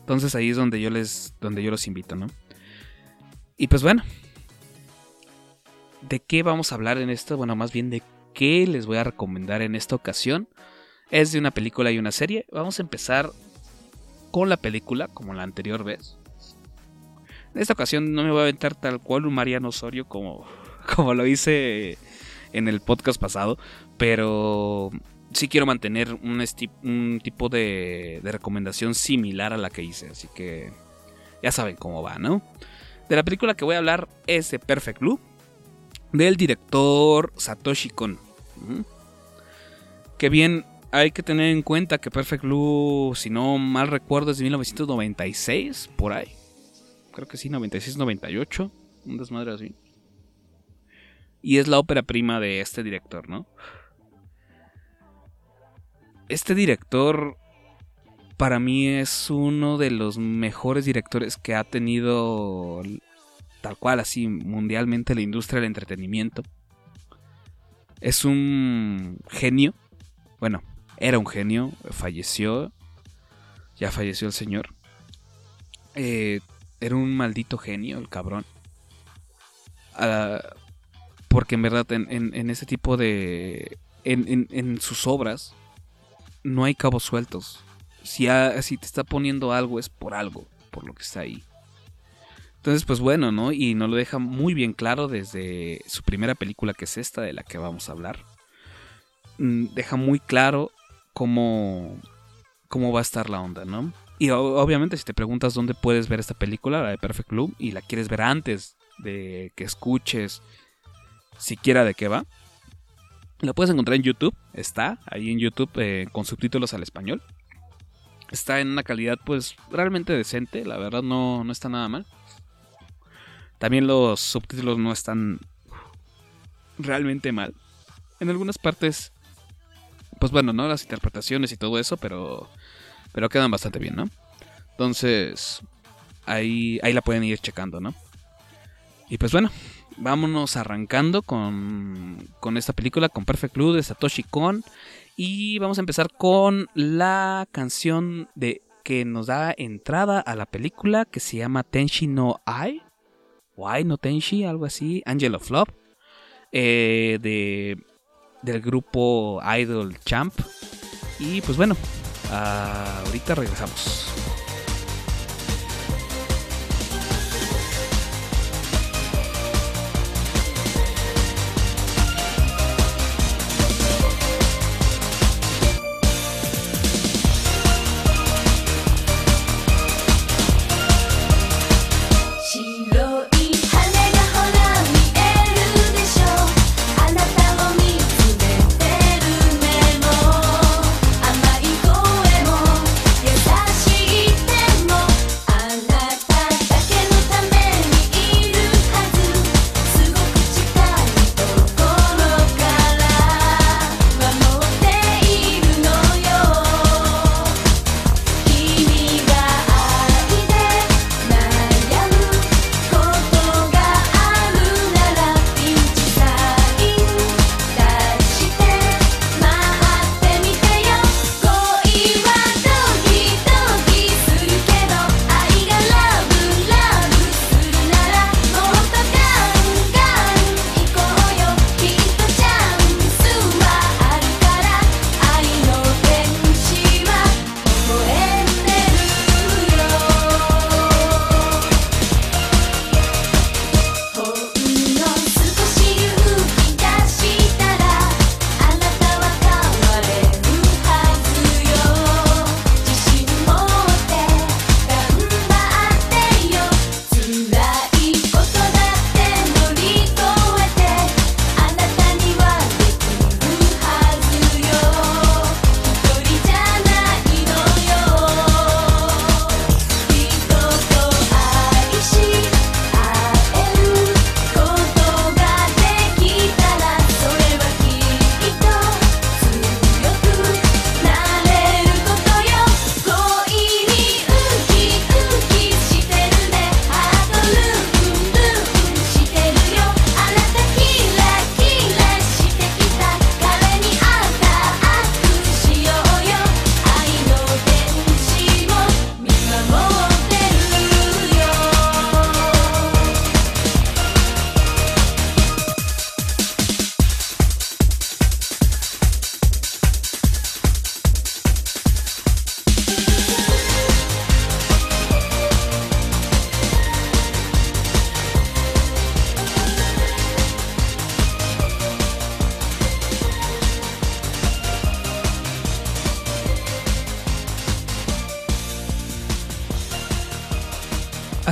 Entonces ahí es donde yo les donde yo los invito, ¿no? Y pues bueno, ¿de qué vamos a hablar en esto? Bueno, más bien de qué les voy a recomendar en esta ocasión. Es de una película y una serie. Vamos a empezar con la película, como la anterior vez. En esta ocasión no me voy a aventar tal cual un Mariano Osorio como, *laughs* como lo hice en el podcast pasado, pero sí quiero mantener un, tipo de, de, recomendación similar a la que hice, así que ya saben cómo va, ¿no? De la película que voy a hablar es de Perfect Blue, del director Satoshi Kon. Que bien, hay que tener en cuenta que Perfect Blue, si no mal recuerdo, es de 1996, por ahí. Creo que sí, 96-98, un desmadre así. Y es la ópera prima de este director, ¿no? Este director para mí es uno de los mejores directores que ha tenido tal cual así mundialmente la industria del entretenimiento. Es un genio. Bueno, era un genio, falleció. Ya falleció el señor. Eh, era un maldito genio el cabrón. Ah, porque en verdad, en, ese tipo de. En, sus obras, no hay cabos sueltos. Si, si te está poniendo algo, es por algo, por lo que está ahí. Entonces, pues bueno, ¿no? Y nos lo deja muy bien claro desde su primera película, que es esta de la que vamos a hablar. Mm, deja muy claro cómo, cómo va a estar la onda, ¿no? Y obviamente si te preguntas dónde puedes ver esta película, la de Perfect Blue, y la quieres ver antes de que escuches siquiera de qué va. La puedes encontrar en YouTube, está ahí en YouTube eh, con subtítulos al español. Está en una calidad pues realmente decente, la verdad no, no está nada mal. También los subtítulos no están realmente mal. En algunas partes, pues bueno, ¿no? Las interpretaciones y todo eso, pero, pero quedan bastante bien, ¿no? Entonces, ahí, ahí la pueden ir checando, ¿no? Y pues bueno, vámonos arrancando con, con esta película, con Perfect Blue de Satoshi Kon. Y vamos a empezar con la canción de que nos da entrada a la película que se llama Tenshi no Ai. Why no Tenshi, algo así. Angel of Love. Eh, de, del grupo Idol Champ. Y pues bueno, ahorita regresamos.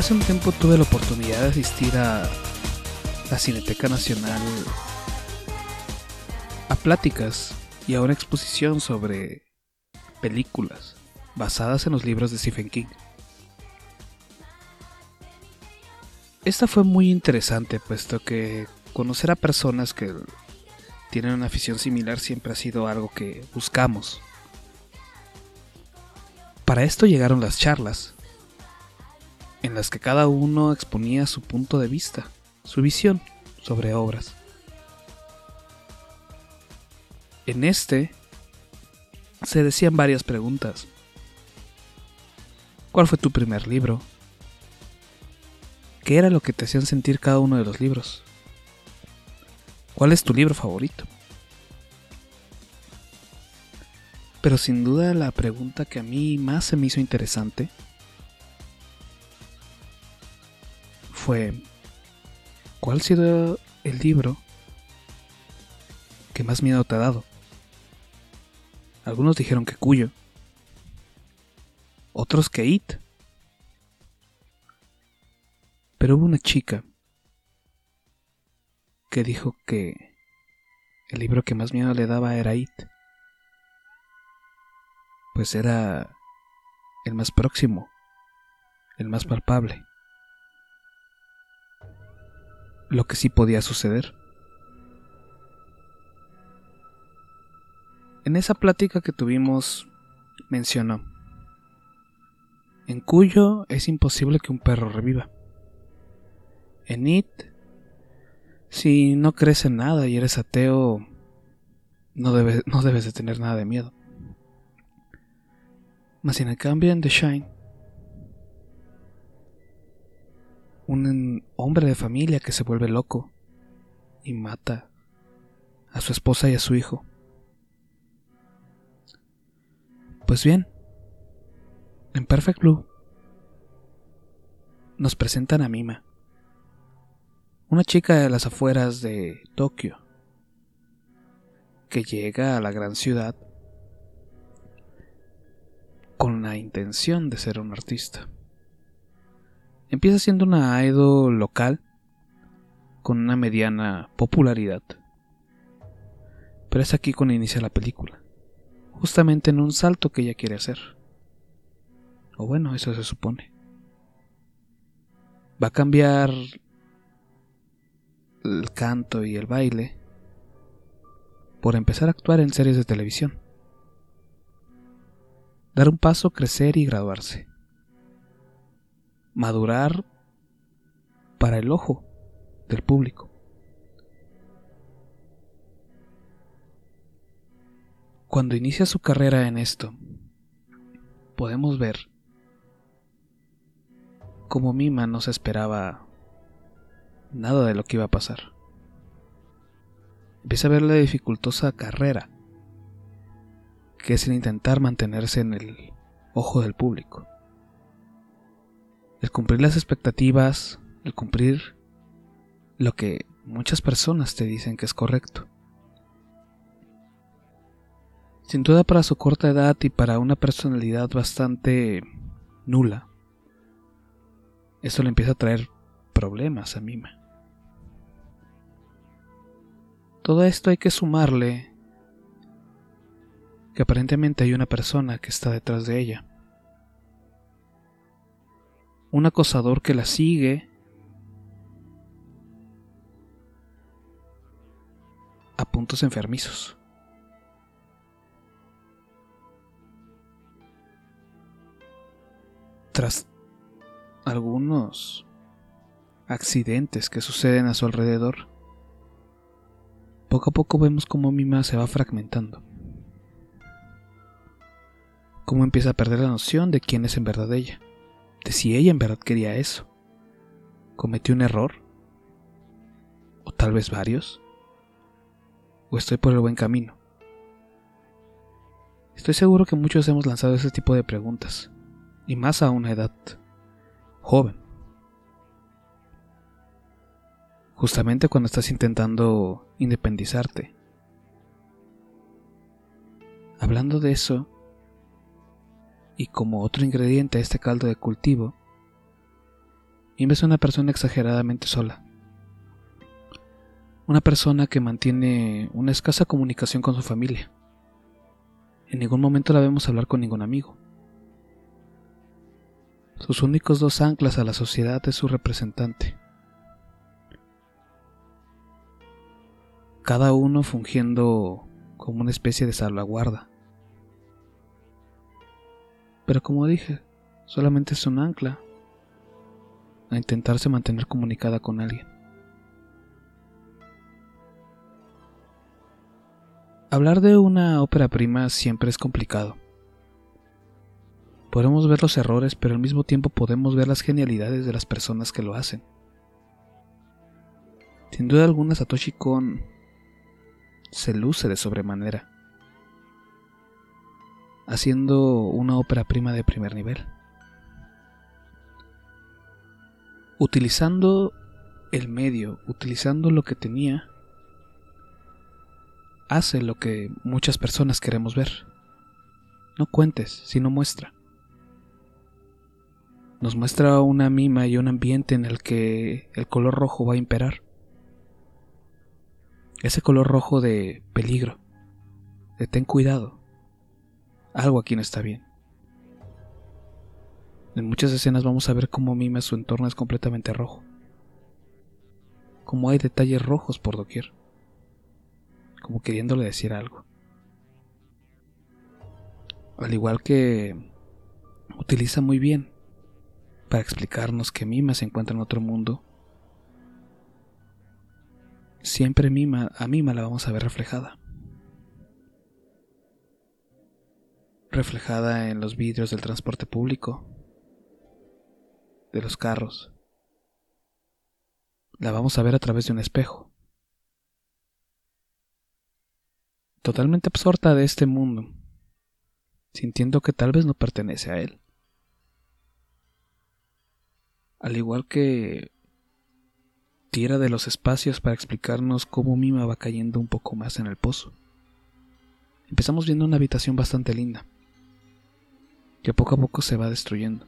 Hace un tiempo tuve la oportunidad de asistir a la Cineteca Nacional a pláticas y a una exposición sobre películas basadas en los libros de Stephen King. Esta fue muy interesante puesto que conocer a personas que tienen una afición similar siempre ha sido algo que buscamos. Para esto llegaron las charlas, en las que cada uno exponía su punto de vista, su visión sobre obras. En este se decían varias preguntas. ¿Cuál fue tu primer libro? ¿Qué era lo que te hacían sentir cada uno de los libros? ¿Cuál es tu libro favorito? Pero sin duda la pregunta que a mí más se me hizo interesante fue, ¿cuál ha sido el libro que más miedo te ha dado? Algunos dijeron que Cuyo, otros que It. Pero hubo una chica que dijo que el libro que más miedo le daba era It. Pues era el más próximo, el más palpable. Lo que sí podía suceder. En esa plática que tuvimos mencionó, en Cuyo es imposible que un perro reviva. En It, si no crees en nada y eres ateo, no, debes, no debes de tener nada de miedo. Mas en el cambio en The Shine, un hombre de familia que se vuelve loco y mata a su esposa y a su hijo. Pues bien, en Perfect Blue nos presentan a Mima, una chica de las afueras de Tokio, que llega a la gran ciudad con la intención de ser un artista. Empieza siendo una idol local con una mediana popularidad. Pero es aquí cuando inicia la película, justamente en un salto que ella quiere hacer. O bueno, eso se supone. Va a cambiar el canto y el baile por empezar a actuar en series de televisión. Dar un paso, crecer y graduarse. Madurar para el ojo del público. Cuando inicia su carrera en esto, podemos ver como Mima no se esperaba nada de lo que iba a pasar. Empieza a ver la dificultosa carrera, que es el intentar mantenerse en el ojo del público. El cumplir las expectativas, el cumplir lo que muchas personas te dicen que es correcto. Sin duda para su corta edad y para una personalidad bastante nula, esto le empieza a traer problemas a Mima. Todo esto hay que sumarle que aparentemente hay una persona que está detrás de ella. Un acosador que la sigue a puntos enfermizos. Tras algunos accidentes que suceden a su alrededor, poco a poco vemos cómo Mima se va fragmentando. Cómo empieza a perder la noción de quién es en verdad ella, de si ella en verdad quería eso. ¿Cometió un error? ¿O tal vez varios? ¿O estoy por el buen camino? Estoy seguro que muchos hemos lanzado ese tipo de preguntas, y más a una edad joven. Justamente cuando estás intentando independizarte. Hablando de eso, y como otro ingrediente a este caldo de cultivo, Mima es una persona exageradamente sola. Una persona que mantiene una escasa comunicación con su familia. En ningún momento la vemos hablar con ningún amigo. Sus únicos dos anclas a la sociedad es su representante. Cada uno fungiendo como una especie de salvaguarda. Pero como dije, solamente es un ancla a intentarse mantener comunicada con alguien. Hablar de una ópera prima siempre es complicado. Podemos ver los errores, pero al mismo tiempo podemos ver las genialidades de las personas que lo hacen. Sin duda alguna Satoshi Kon se luce de sobremanera, haciendo una ópera prima de primer nivel. Utilizando el medio, utilizando lo que tenía, hace lo que muchas personas queremos ver. No cuentes, sino muestra. Nos muestra una mima y un ambiente en el que el color rojo va a imperar. Ese color rojo de peligro, de ten cuidado. Algo aquí no está bien. En muchas escenas vamos a ver cómo Mima su entorno es completamente rojo. Como hay detalles rojos por doquier como queriéndole decir algo. Al igual que utiliza muy bien para explicarnos que Mima se encuentra en otro mundo, siempre Mima, a Mima la vamos a ver reflejada. Reflejada en los vidrios del transporte público, de los carros. La vamos a ver a través de un espejo. totalmente absorta de este mundo, sintiendo que tal vez no pertenece a él. Al igual que tira de los espacios para explicarnos cómo Mima va cayendo un poco más en el pozo. Empezamos viendo una habitación bastante linda, que poco a poco se va destruyendo,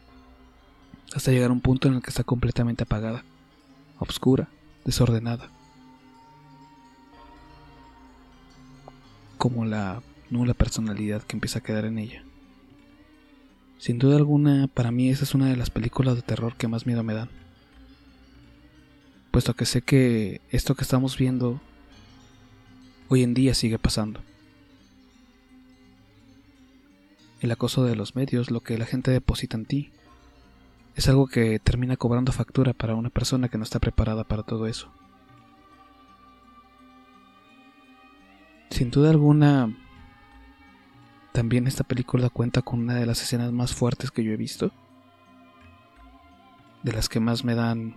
hasta llegar a un punto en el que está completamente apagada, oscura, desordenada. como la nula personalidad que empieza a quedar en ella. Sin duda alguna, para mí esa es una de las películas de terror que más miedo me dan. Puesto que sé que esto que estamos viendo hoy en día sigue pasando. El acoso de los medios, lo que la gente deposita en ti, es algo que termina cobrando factura para una persona que no está preparada para todo eso. Sin duda alguna, también esta película cuenta con una de las escenas más fuertes que yo he visto. De las que más me dan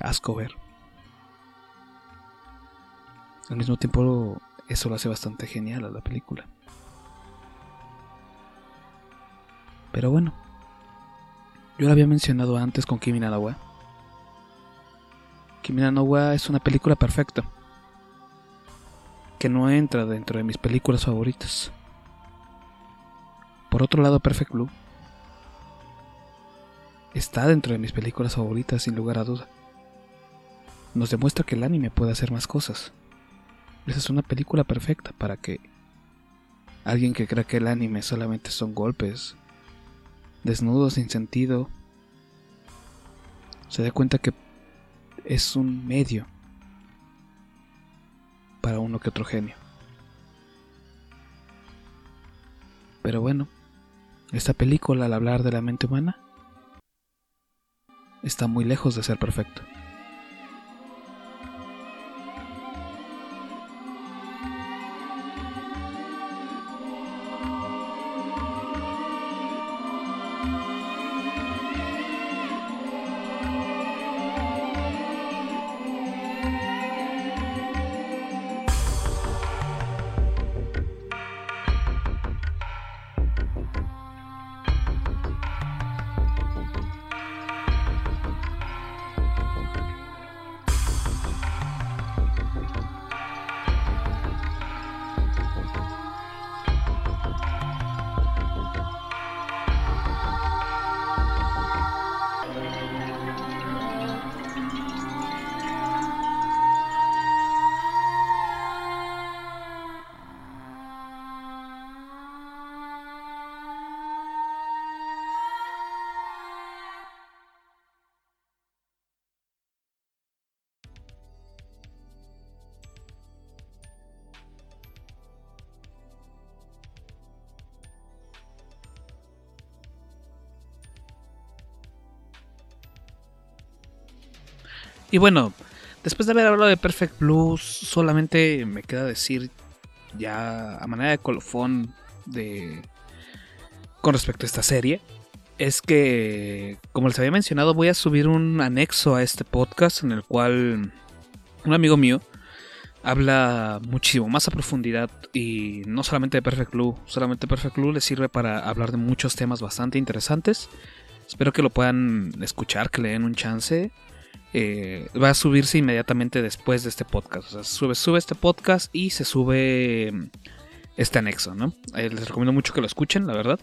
asco ver. Al mismo tiempo, eso lo hace bastante genial a la película. Pero bueno, yo lo había mencionado antes con Kimi Nanawa. Kimi Nanawa es una película perfecta que no entra dentro de mis películas favoritas. Por otro lado, Perfect Blue está dentro de mis películas favoritas sin lugar a duda. Nos demuestra que el anime puede hacer más cosas. Esa es una película perfecta para que alguien que crea que el anime solamente son golpes, desnudos sin sentido, se dé cuenta que es un medio para uno que otro genio. Pero bueno, esta película al hablar de la mente humana está muy lejos de ser perfecto. Y bueno, después de haber hablado de Perfect Blues, solamente me queda decir ya a manera de colofón de con respecto a esta serie es que como les había mencionado voy a subir un anexo a este podcast en el cual un amigo mío habla muchísimo más a profundidad y no solamente de Perfect Blue, solamente Perfect Blue le sirve para hablar de muchos temas bastante interesantes. Espero que lo puedan escuchar, que le den un chance. Eh, va a subirse inmediatamente después de este podcast. O sea, sube, este podcast y se sube mm, este anexo, ¿no? Eh, les recomiendo mucho que lo escuchen, la verdad.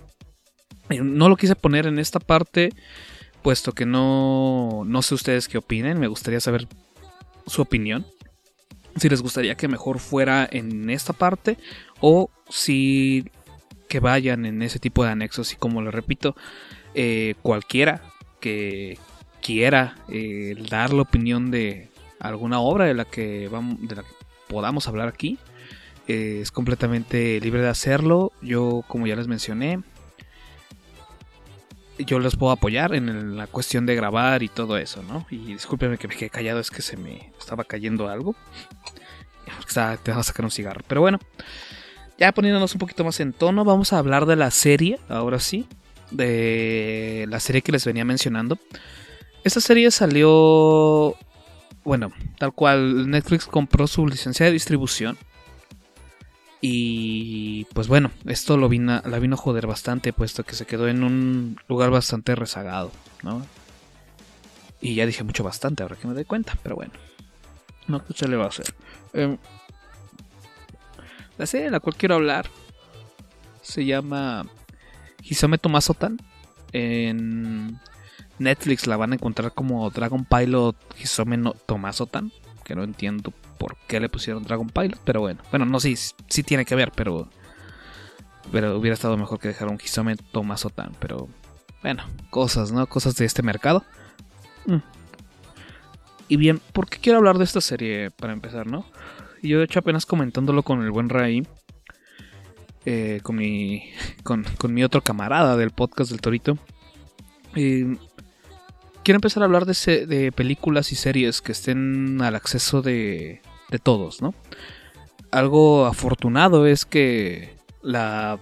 Eh, no lo quise poner en esta parte, puesto que no, no sé ustedes qué opinen. Me gustaría saber su opinión. Si les gustaría que mejor fuera en esta parte o si que vayan en ese tipo de anexos. Y como lo repito, cualquiera que, quiera eh, dar la opinión de alguna obra de la que, vamos, de la que podamos hablar aquí, eh, es completamente libre de hacerlo. Yo, como ya les mencioné, yo les puedo apoyar en la cuestión de grabar y todo eso, ¿no? Y discúlpenme que me quedé callado, es que se me estaba cayendo algo. *laughs* Te a sacar un cigarro. Pero bueno, ya poniéndonos un poquito más en tono, vamos a hablar de la serie, ahora sí. De la serie que les venía mencionando. Esta serie salió. Bueno, tal cual Netflix compró su licencia de distribución. Y pues bueno, esto lo vino, la vino a joder bastante, puesto que se quedó en un lugar bastante rezagado, ¿no? Y ya dije mucho bastante, ahora que me doy cuenta, pero bueno. No, ¿qué se le va a hacer? Em, la serie de la cual quiero hablar se llama Hisome Tomasotan. En Netflix la van a encontrar como Dragon Pilot Hisome no Tomasotan, que no entiendo por qué le pusieron Dragon Pilot, pero bueno, bueno, no sí, sí tiene que ver, pero pero hubiera estado mejor que dejar un Hisome Tomasotan, pero bueno, cosas, ¿no? Cosas de este mercado. Mm. Y bien, ¿por qué quiero hablar de esta serie para empezar, no? Y yo de hecho apenas comentándolo con el buen Ray, eh, con, mi, *laughs* con, con, mi otro camarada del podcast del Torito, eh, quiero empezar a hablar de, películas y series que estén al acceso de, todos, ¿no? Algo afortunado es que la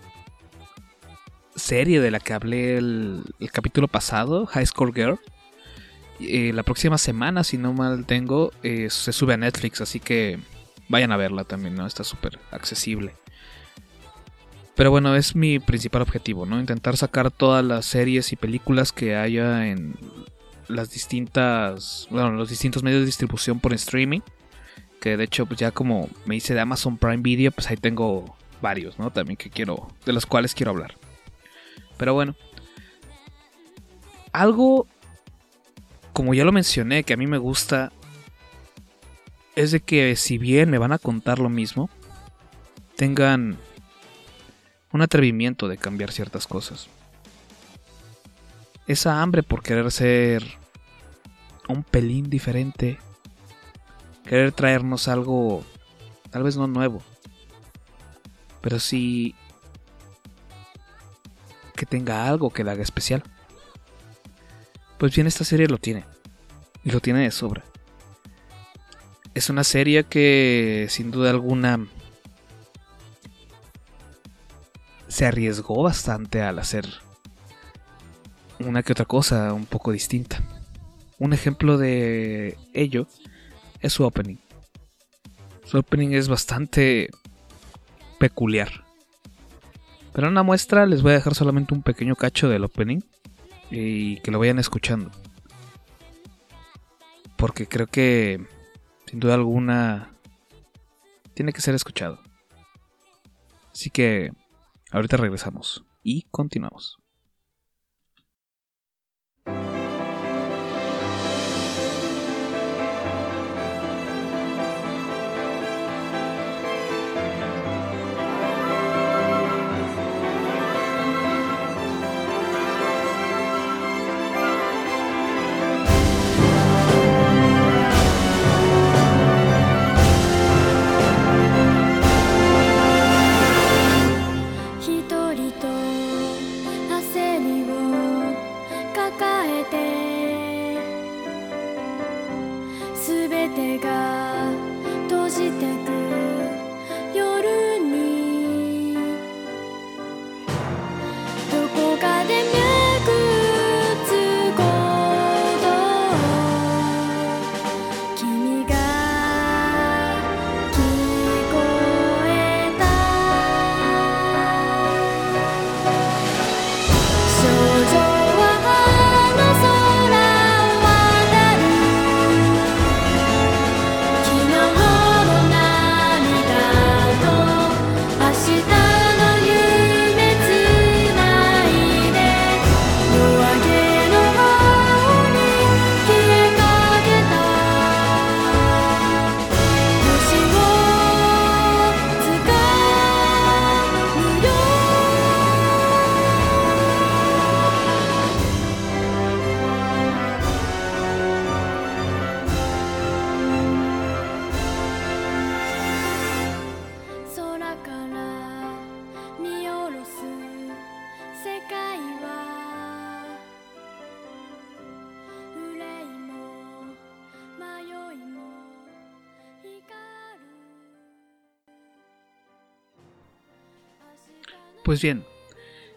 serie de la que hablé el, capítulo pasado, High Score Girl, eh, la próxima semana, si no mal tengo, eh, se sube a Netflix, así que vayan a verla también, ¿no? Está súper accesible. Pero bueno, es mi principal objetivo, ¿no? Intentar sacar todas las series y películas que haya en las distintas, bueno, los distintos medios de distribución por streaming. Que de hecho, pues ya como me hice de Amazon Prime Video, pues ahí tengo varios, ¿no? También que quiero, de los cuales quiero hablar. Pero bueno, algo, como ya lo mencioné, que a mí me gusta, es de que si bien me van a contar lo mismo, tengan un atrevimiento de cambiar ciertas cosas esa hambre por querer ser un pelín diferente, querer traernos algo tal vez no nuevo, pero sí que tenga algo que la haga especial. Pues bien, esta serie lo tiene, y lo tiene de sobra. Es una serie que sin duda alguna se arriesgó bastante al hacer una que otra cosa un poco distinta. Un ejemplo de ello es su opening. Su opening es bastante peculiar. Pero en una muestra les voy a dejar solamente un pequeño cacho del opening y que lo vayan escuchando. Porque creo que sin duda alguna tiene que ser escuchado. Así que ahorita regresamos y continuamos. Pues bien,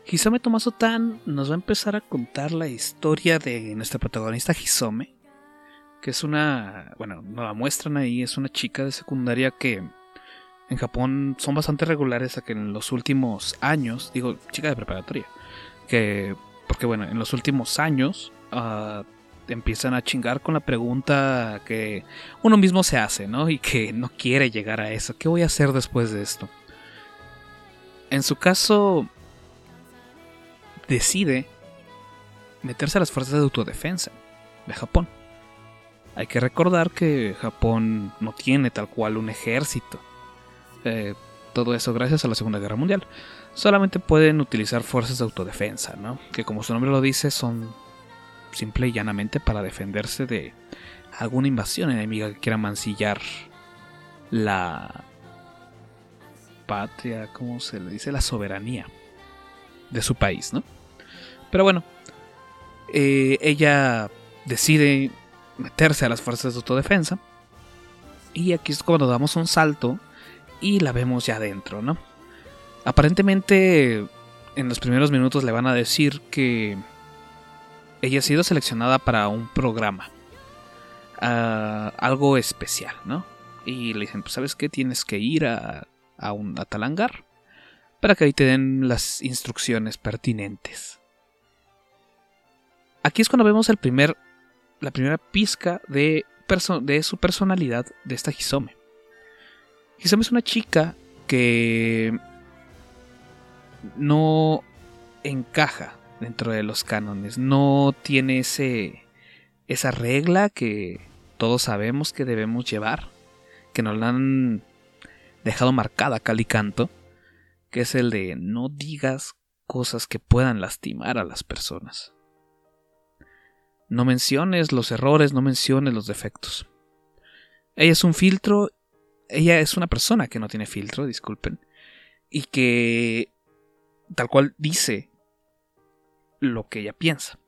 Hisome Tomaso Tan nos va a empezar a contar la historia de nuestra protagonista Hisome, que es una, bueno, nos la muestran ahí, es una chica de secundaria que en Japón son bastante regulares a que en los últimos años, digo, chica de preparatoria, que, porque bueno, en los últimos años ah, empiezan a chingar con la pregunta que uno mismo se hace, ¿no? Y que no quiere llegar a eso, ¿qué voy a hacer después de esto? En su caso, decide meterse a las fuerzas de autodefensa de Japón. Hay que recordar que Japón no tiene tal cual un ejército. Eh, todo eso gracias a la Segunda Guerra Mundial. Solamente pueden utilizar fuerzas de autodefensa, ¿no? Que como su nombre lo dice, son simple y llanamente para defenderse de alguna invasión enemiga que quiera mancillar la patria, ¿cómo se le dice? La soberanía de su país, ¿no? Pero bueno, eh, ella decide meterse a las fuerzas de autodefensa. Y aquí es cuando damos un salto y la vemos ya adentro, ¿no? Aparentemente en los primeros minutos le van a decir que ella ha sido seleccionada para un programa. ah, algo especial, ¿no? Y le dicen, pues sabes qué, tienes que ir a, a un a tal hangar para que ahí te den las instrucciones pertinentes. Aquí es cuando vemos el primer, la primera pizca de, de su personalidad de esta Hisome. Hisome es una chica que no encaja dentro de los cánones, no tiene ese esa regla que todos sabemos que debemos llevar, que nos la han dejado marcada cal y canto, que es el de no digas cosas que puedan lastimar a las personas. No menciones los errores, no menciones los defectos. Ella es un filtro, ella es una persona que no tiene filtro, disculpen, y que tal cual dice lo que ella piensa.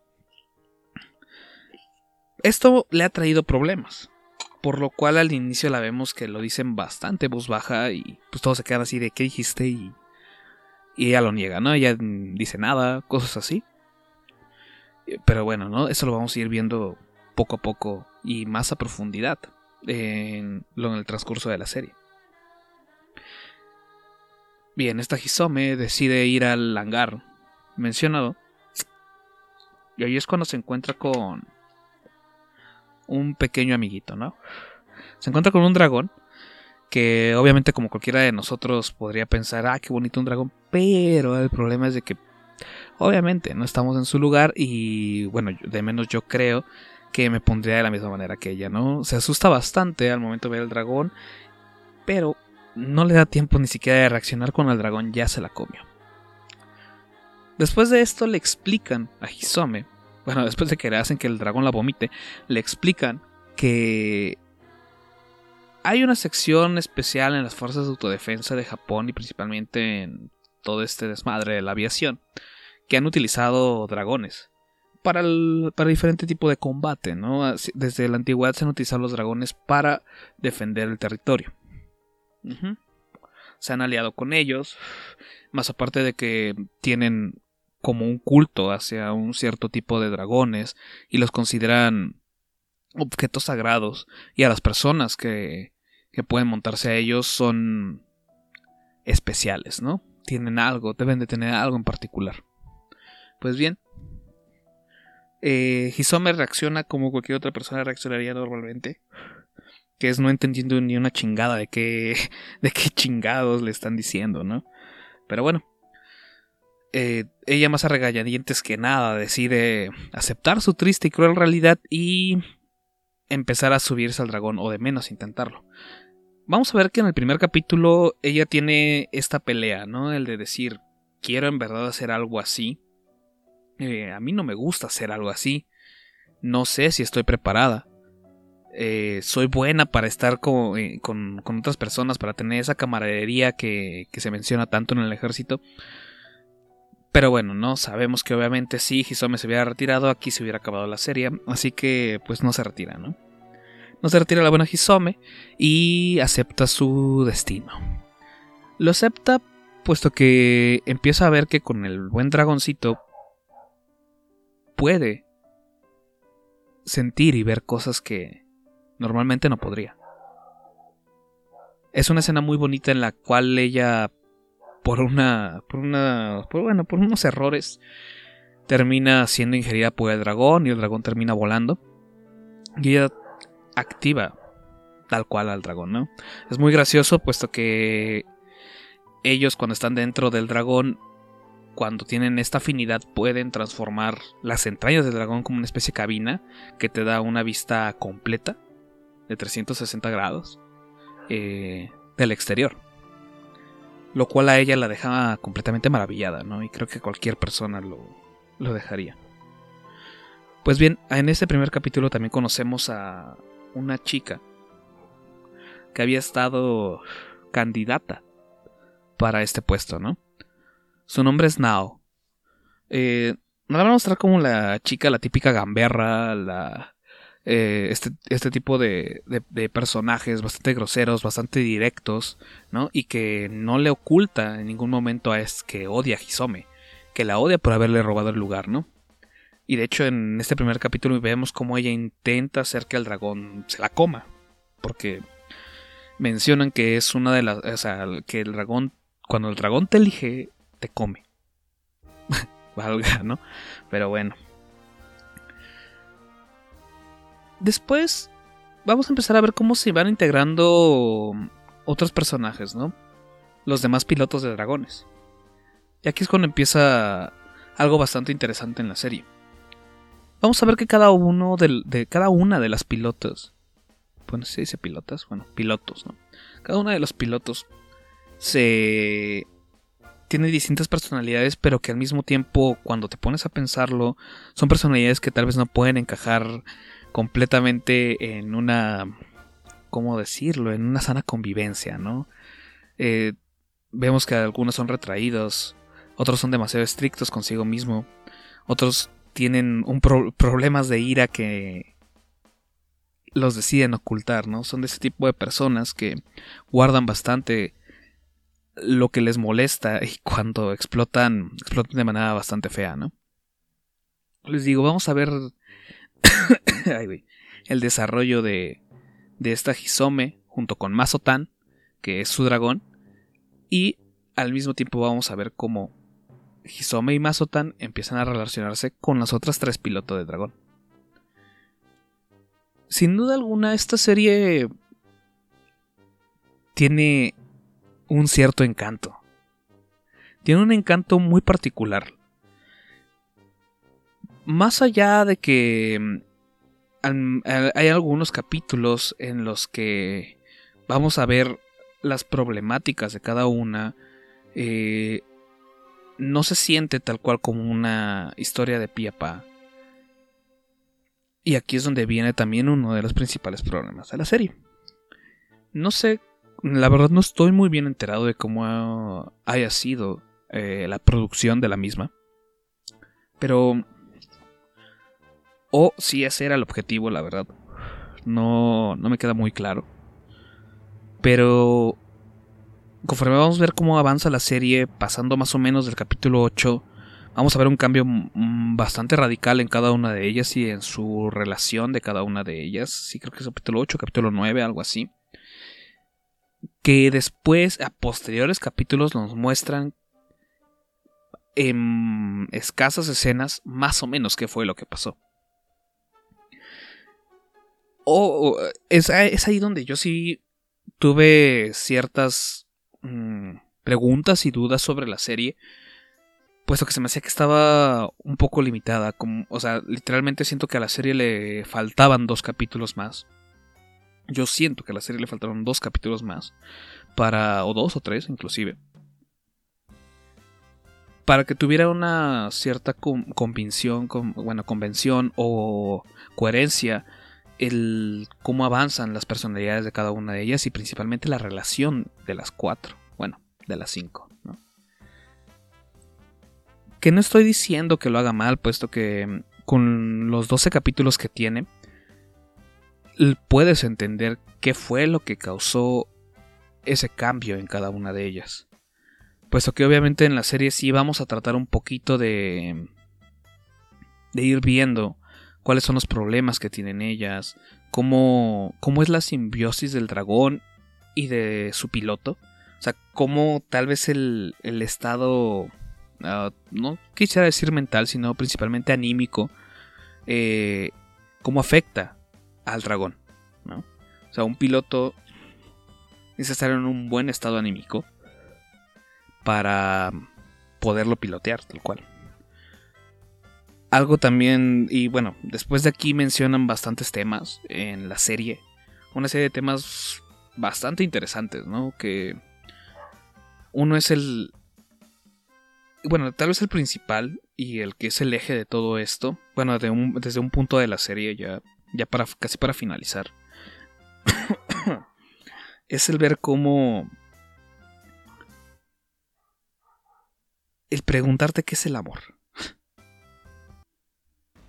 Esto le ha traído problemas, por lo cual al inicio la vemos que lo dicen bastante voz baja y pues todos se quedan así de ¿qué dijiste? y, y ella lo niega, ¿no? Ella dice nada, cosas así. Eh, Pero bueno, ¿no? Eso lo vamos a ir viendo poco a poco y más a profundidad en, en el transcurso de la serie. Bien, esta Hisome decide ir al hangar mencionado. Y ahí es cuando se encuentra con un pequeño amiguito, ¿no? Se encuentra con un dragón que obviamente como cualquiera de nosotros podría pensar, ah, qué bonito un dragón, pero el problema es de que obviamente no estamos en su lugar y bueno, de menos yo creo que me pondría de la misma manera que ella, ¿no? Se asusta bastante al momento de ver el dragón, pero no le da tiempo ni siquiera de reaccionar cuando el dragón ya se la comió. Después de esto le explican a Hisome, bueno, después de que le hacen que el dragón la vomite, le explican que hay una sección especial en las fuerzas de autodefensa de Japón y principalmente en todo este desmadre de la aviación que han utilizado dragones para, el, para diferente tipo de combate, ¿no? Desde la antigüedad se han utilizado los dragones para defender el territorio. Se han aliado con ellos, más aparte de que tienen como un culto hacia un cierto tipo de dragones y los consideran objetos sagrados y a las personas que, que pueden montarse a ellos son especiales, ¿no? Tienen algo, deben de tener algo en particular. Pues bien, eh, Hisome reacciona como cualquier otra persona reaccionaría normalmente. Que es no entendiendo ni una chingada de qué, *laughs* de qué chingados le están diciendo, ¿no? Pero bueno. Eh, ella más a regañadientes que nada decide aceptar su triste y cruel realidad y empezar a subirse al dragón, o de menos intentarlo. Vamos a ver que en el primer capítulo ella tiene esta pelea, ¿no? El de decir, quiero en verdad hacer algo así. Eh, a mí no me gusta hacer algo así. No sé si estoy preparada. Eh, soy buena para estar co- eh, con, con otras personas, para tener esa camaradería que, que se menciona tanto en el ejército. Pero bueno, no sabemos que obviamente si Hisome se hubiera retirado, aquí se hubiera acabado la serie. Así que pues no se retira, ¿no? No se retira la buena Hisome y acepta su destino. Lo acepta puesto que empieza a ver que con el buen dragoncito puede sentir y ver cosas que normalmente no podría. Es una escena muy bonita en la cual ella por una por una por, bueno, por unos errores termina siendo ingerida por el dragón y el dragón termina volando y ella activa tal cual al dragón, ¿no? Es muy gracioso puesto que ellos cuando están dentro del dragón cuando tienen esta afinidad pueden transformar las entrañas del dragón como una especie de cabina que te da una vista completa de 360 grados eh, del exterior. Lo cual a ella la deja completamente maravillada, ¿no? Y creo que cualquier persona lo, lo dejaría. Pues bien, en este primer capítulo también conocemos a una chica que había estado candidata para este puesto, ¿no? Su nombre es Nao. Eh, la van a mostrar como la chica, la típica gamberra, la, eh, este, este tipo de, personajes bastante groseros, bastante directos, ¿no? Y que no le oculta en ningún momento a es que odia a Hisome, que la odia por haberle robado el lugar, ¿no? Y de hecho en este primer capítulo vemos cómo ella intenta hacer que el dragón se la coma, porque mencionan que es una de las, o sea, que el dragón, cuando el dragón te elige, te come. *laughs* Valga, ¿no? Pero bueno. Después vamos a empezar a ver cómo se van integrando otros personajes, ¿no? Los demás pilotos de dragones. Y aquí es cuando empieza algo bastante interesante en la serie. Vamos a ver que cada uno de, cada una de las pilotos, bueno, se dice pilotas, bueno, pilotos, ¿no? Cada una de los pilotos se tiene distintas personalidades, pero que al mismo tiempo, cuando te pones a pensarlo, son personalidades que tal vez no pueden encajar completamente en una, ¿cómo decirlo? En una sana convivencia, ¿no? Eh, vemos que algunos son retraídos, otros son demasiado estrictos consigo mismo, otros tienen un pro- problemas de ira que los deciden ocultar, ¿no? Son de ese tipo de personas que guardan bastante lo que les molesta y cuando explotan, explotan de manera bastante fea, ¿no? Les digo, vamos a ver *coughs* El desarrollo de, de esta Hisome junto con Mazotan, que es su dragón, y al mismo tiempo vamos a ver cómo Hisome y Mazotan empiezan a relacionarse con las otras tres pilotos de dragón. Sin duda alguna, esta serie tiene un cierto encanto. Tiene un encanto muy particular. Más allá de que mm, hay algunos capítulos en los que vamos a ver las problemáticas de cada una, eh, no se siente tal cual como una historia de pie a pa. Y aquí es donde viene también uno de los principales problemas de la serie. No sé, la verdad no estoy muy bien enterado de cómo ha- haya sido eh, la producción de la misma. Pero O si ese era el objetivo, la verdad. No, no me queda muy claro. Pero conforme vamos a ver cómo avanza la serie, pasando más o menos del capítulo 8, vamos a ver un cambio mm, bastante radical en cada una de ellas y en su relación de cada una de ellas. Sí, creo que es capítulo 8, capítulo 9, algo así. Que después, a posteriores capítulos, nos muestran en escasas escenas más o menos qué fue lo que pasó. O es, es ahí donde yo sí tuve ciertas mm, preguntas y dudas sobre la serie. Puesto que se me hacía que estaba un poco limitada. Como, o sea, literalmente siento que a la serie le faltaban dos capítulos más. Yo siento que a la serie le faltaron dos capítulos más. Para. o dos o tres, inclusive. Para que tuviera una cierta convención, bueno, convención o coherencia el cómo avanzan las personalidades de cada una de ellas y principalmente la relación de las cuatro, bueno, de las cinco. Que no estoy diciendo que lo haga mal, puesto que mm, con los 12 capítulos que tiene, puedes entender qué fue lo que causó ese cambio en cada una de ellas. Puesto que obviamente en la serie sí vamos a tratar un poquito de, de ir viendo cuáles son los problemas que tienen ellas, cómo, cómo es la simbiosis del dragón y de su piloto. O sea, cómo tal vez el, el estado, ah, no quisiera decir mental, sino principalmente anímico, eh, cómo afecta al dragón. ¿no? O sea, un piloto necesita estar en un buen estado anímico para poderlo pilotear, tal cual. Algo también, y bueno, después de aquí mencionan bastantes temas en la serie. Una serie de temas bastante interesantes, ¿no? Que uno es el... Bueno, tal vez el principal y el que es el eje de todo esto. Bueno, desde un punto de la serie ya, ya para, casi para finalizar. *coughs* es el ver cómo... El preguntarte qué es el amor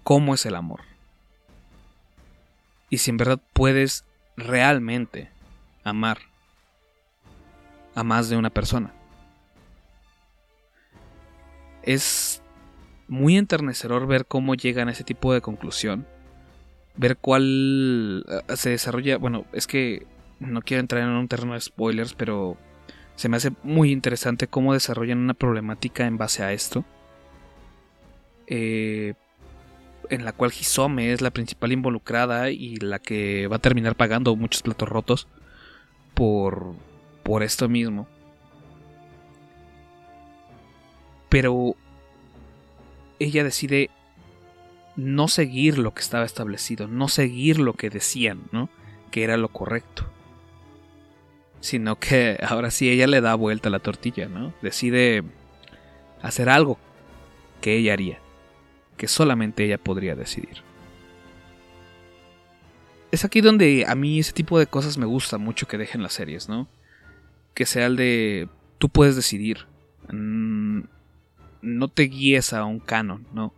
cómo es el amor. Y si en verdad puedes realmente amar a más de una persona. Es muy enternecedor ver cómo llegan a ese tipo de conclusión. Ver cuál eh, se desarrolla. Bueno, es que no quiero entrar en un terreno de spoilers, pero se me hace muy interesante cómo desarrollan una problemática en base a esto. Eh, en la cual Hisome es la principal involucrada y la que va a terminar pagando muchos platos rotos por, por esto mismo. Pero ella decide no seguir lo que estaba establecido, no seguir lo que decían, ¿no? Que era lo correcto. Sino que ahora sí ella le da vuelta a la tortilla, ¿no? Decide hacer algo que ella haría que solamente ella podría decidir. Es aquí donde a mí ese tipo de cosas me gusta mucho que dejen las series, ¿no? Que sea el de tú puedes decidir. Mm, no te guíes a un canon, ¿no?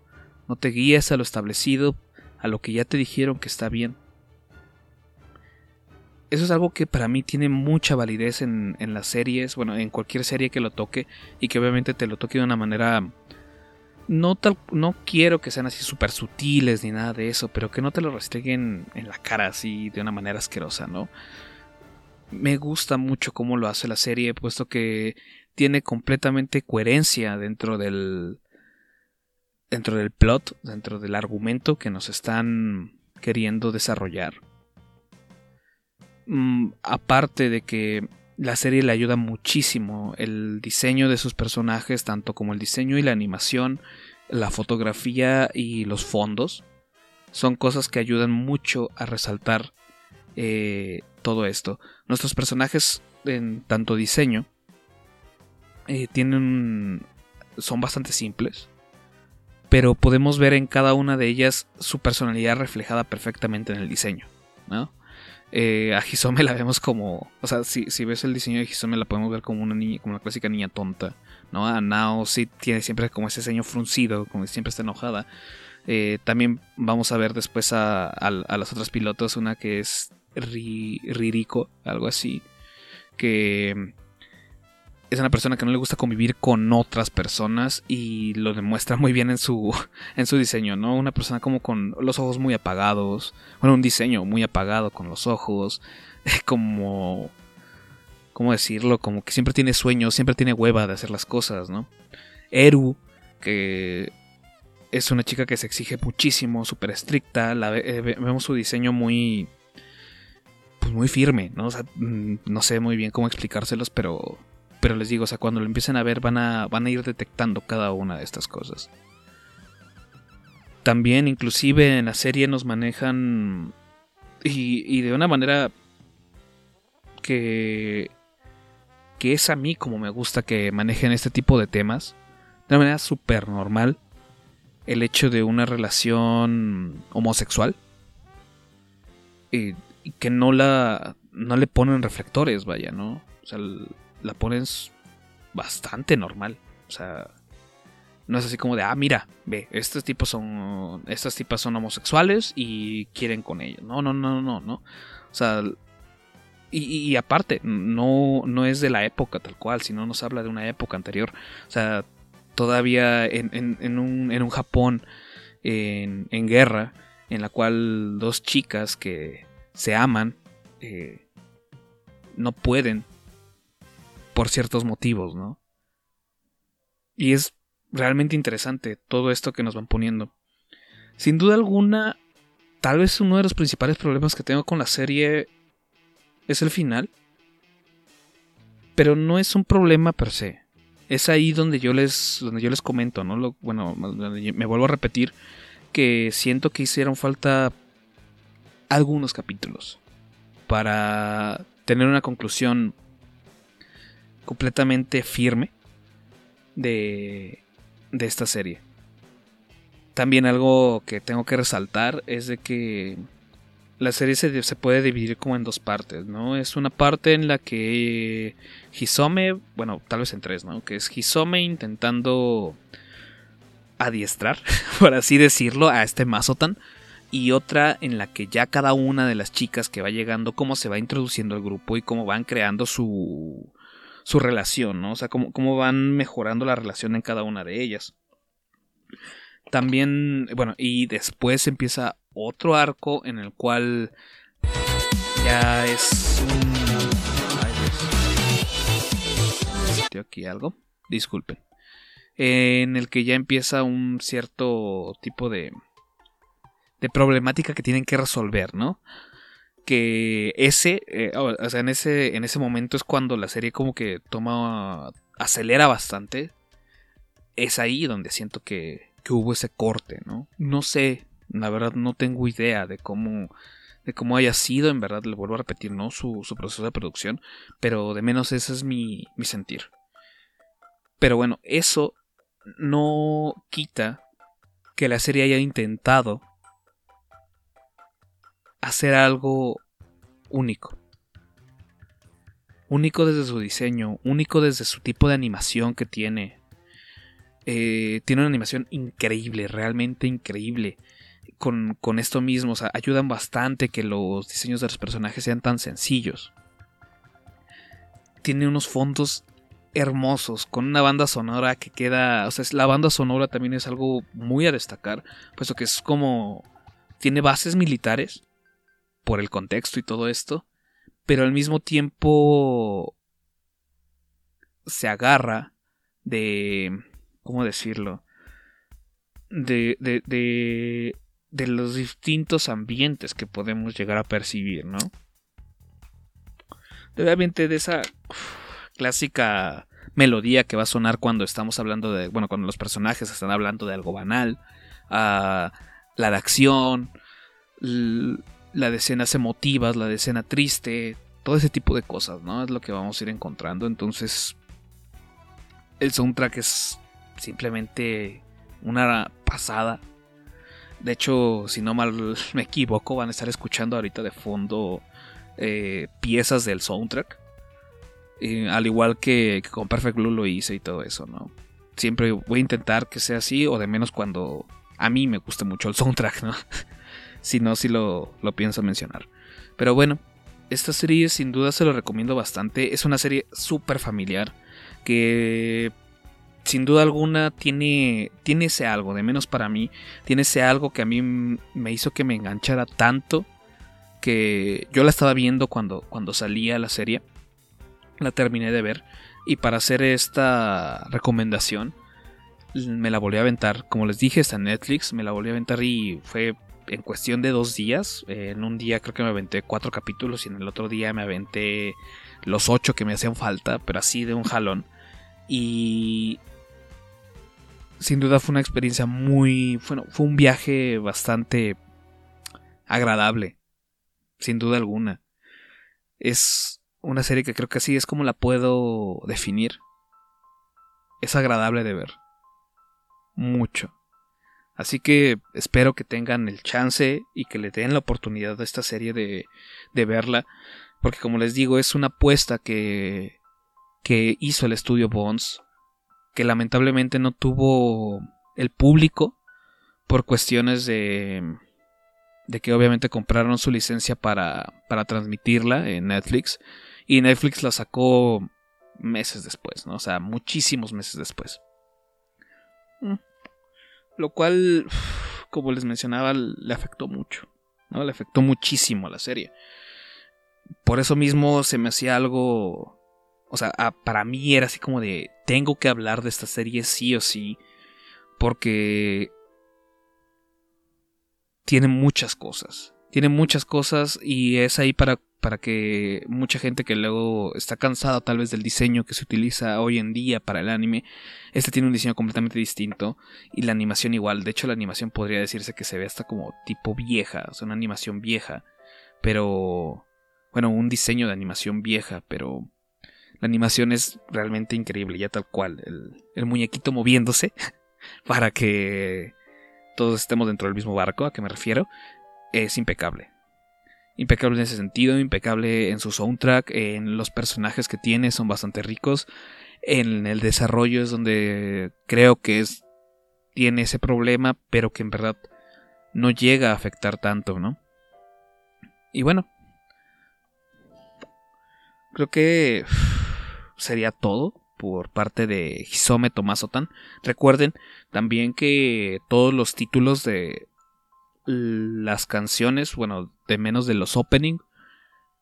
No te guíes a lo establecido, a lo que ya te dijeron que está bien. Eso es algo que para mí tiene mucha validez en, en las series, bueno, en cualquier serie que lo toque y que obviamente te lo toque de una manera no, tal, no quiero que sean así súper sutiles ni nada de eso, pero que no te lo restringen en la cara así de una manera asquerosa, ¿no? Me gusta mucho cómo lo hace la serie, puesto que tiene completamente coherencia dentro del dentro del plot, dentro del argumento que nos están queriendo desarrollar. Mm, aparte de que la serie le ayuda muchísimo. El diseño de sus personajes, tanto como el diseño y la animación, la fotografía y los fondos, son cosas que ayudan mucho a resaltar eh, todo esto. Nuestros personajes, en tanto diseño, eh, tienen. son bastante simples. Pero podemos ver en cada una de ellas su personalidad reflejada perfectamente en el diseño. ¿no? Eh, a Hisome la vemos como. O sea, si, ves el diseño de Hisome, la podemos ver como una niña, como una clásica niña tonta, ¿no? A Nao sí tiene siempre como ese ceño fruncido, como siempre está enojada. Eh, también vamos a ver después a, a, a las otras pilotos, una que es Ri- Ririko, algo así, que es una persona que no le gusta convivir con otras personas y lo demuestra muy bien en su, *laughs* en su diseño, ¿no? Una persona como con los ojos muy apagados, bueno, un diseño muy apagado con los ojos, *laughs* como... ¿Cómo decirlo? Como que siempre tiene sueños, siempre tiene hueva de hacer las cosas, ¿no? Eru, que es una chica que se exige muchísimo, súper estricta, la eh, ve- vemos su diseño muy... Pues muy firme, ¿no? O sea, mm, no sé muy bien cómo explicárselos, pero pero les digo, o sea, cuando lo empiecen a ver van a, van a ir detectando cada una de estas cosas. También, inclusive en la serie nos manejan y, y de una manera que, que es a mí como me gusta que manejen este tipo de temas. De una manera súper normal. El hecho de una relación homosexual. Y, y que no la, no le ponen reflectores, vaya, ¿no? O sea, la pones bastante normal. O sea, no es así como de, ah, mira, ve, estos tipos son, estas tipas son homosexuales y quieren con ellos. No, no, no, no, no. O sea, y, aparte, no, no es de la época tal cual, sino nos habla de una época anterior. O sea, todavía en, en- un, en un Japón en, en guerra, en la cual dos chicas que se aman eh, no pueden por ciertos motivos, ¿no? Y es realmente interesante todo esto que nos van poniendo. Sin duda alguna, tal vez uno de los principales problemas que tengo con la serie es el final. Pero no es un problema per se. Es ahí donde yo les, donde yo les comento, ¿no? Lo- bueno, me vuelvo a repetir que siento que hicieron falta algunos capítulos para tener una conclusión completamente firme de, de esta serie. También algo que tengo que resaltar es de que la serie se, se puede dividir como en dos partes, ¿no? Es una parte en la que Hisome, bueno, tal vez en tres, ¿no? Que es Hisome intentando adiestrar, *laughs* por así decirlo, a este Mazotan. Y otra en la que ya cada una de las chicas que va llegando, cómo se va introduciendo al grupo y cómo van creando su, su relación, ¿no? O sea, cómo, cómo van mejorando la relación en cada una de ellas. También, bueno, y después empieza otro arco en el cual ya es un... Ay, aquí algo. Disculpen. En el que ya empieza un cierto tipo de... de problemática que tienen que resolver, ¿no? Que ese, eh, o sea, en ese, en ese momento es cuando la serie como que toma, acelera bastante. Es ahí donde siento que, que hubo ese corte, ¿no? No sé, la verdad no tengo idea de cómo, de cómo haya sido, en verdad le vuelvo a repetir, ¿no? Su, su proceso de producción, pero de menos ese es mi, mi sentir. Pero bueno, eso no quita que la serie haya intentado hacer algo único. Único desde su diseño, único desde su tipo de animación que tiene. Eh, tiene una animación increíble, realmente increíble. Con, con esto mismo, o sea, ayudan bastante que los diseños de los personajes sean tan sencillos. Tiene unos fondos hermosos, con una banda sonora que queda. O sea, la banda sonora también es algo muy a destacar, puesto que es como. Tiene bases militares, por el contexto y todo esto, pero al mismo tiempo se agarra de... ¿Cómo decirlo? De, de, de, de los distintos ambientes que podemos llegar a percibir, ¿no? Obviamente de esa clásica melodía que va a sonar cuando estamos hablando de, bueno, cuando los personajes están hablando de algo banal, a la de acción, la de escenas emotivas, la de escena triste, todo ese tipo de cosas, ¿no? Es lo que vamos a ir encontrando. Entonces, el soundtrack es simplemente una pasada. De hecho, si no mal *laughs* me equivoco, van a estar escuchando ahorita de fondo eh, piezas del soundtrack. Al igual que, que con Perfect Blue lo hice y todo eso, ¿no? Siempre voy a intentar que sea así, o de menos cuando a mí me guste mucho el soundtrack, ¿no? *laughs* si no, si lo, lo pienso mencionar. Pero bueno, esta serie sin duda se lo recomiendo bastante. Es una serie súper familiar que sin duda alguna tiene, tiene ese algo, de menos para mí, tiene ese algo que a mí me hizo que me enganchara tanto que yo la estaba viendo cuando, cuando salía la serie, la terminé de ver y para hacer esta recomendación me la volví a aventar, como les dije está en Netflix, me la volví a aventar y fue en cuestión de dos días, en un día creo que me aventé cuatro capítulos y en el otro día me aventé los ocho que me hacían falta, pero así de un jalón. Y sin duda fue una experiencia muy. Bueno, fue un viaje bastante agradable. Sin duda alguna. Es una serie que creo que así es como la puedo definir. Es agradable de ver. Mucho. Así que espero que tengan el chance y que le den la oportunidad a esta serie de, de verla. Porque como les digo, es una apuesta que, que hizo el estudio Bones. Que lamentablemente no tuvo el público. Por cuestiones de. De que obviamente compraron su licencia para, para transmitirla en Netflix. Y Netflix la sacó meses después, ¿no? O sea, muchísimos meses después. Lo cual, como les mencionaba, le afectó mucho. ¿no? Le afectó muchísimo a la serie. Por eso mismo se me hacía algo. O sea, para mí era así como de. Tengo que hablar de esta serie sí o sí. Porque. Tiene muchas cosas. Tiene muchas cosas y es ahí para, para que mucha gente que luego está cansada tal vez del diseño que se utiliza hoy en día para el anime. Este tiene un diseño completamente distinto y la animación igual. De hecho, la animación podría decirse que se ve hasta como tipo vieja, o sea, una animación vieja. Pero. Bueno, un diseño de animación vieja, pero. La animación es realmente increíble, ya tal cual. El, el muñequito moviéndose *laughs* para que todos estemos dentro del mismo barco, a que me refiero, es impecable. Impecable en ese sentido, impecable en su soundtrack, en los personajes que tiene, son bastante ricos. En el desarrollo es donde creo que es tiene ese problema, pero que en verdad no llega a afectar tanto, ¿no? Y bueno, creo que *sighs* sería todo por parte de Hisome Tomasotan. Recuerden también que todos los títulos de las canciones, bueno, de menos de los opening,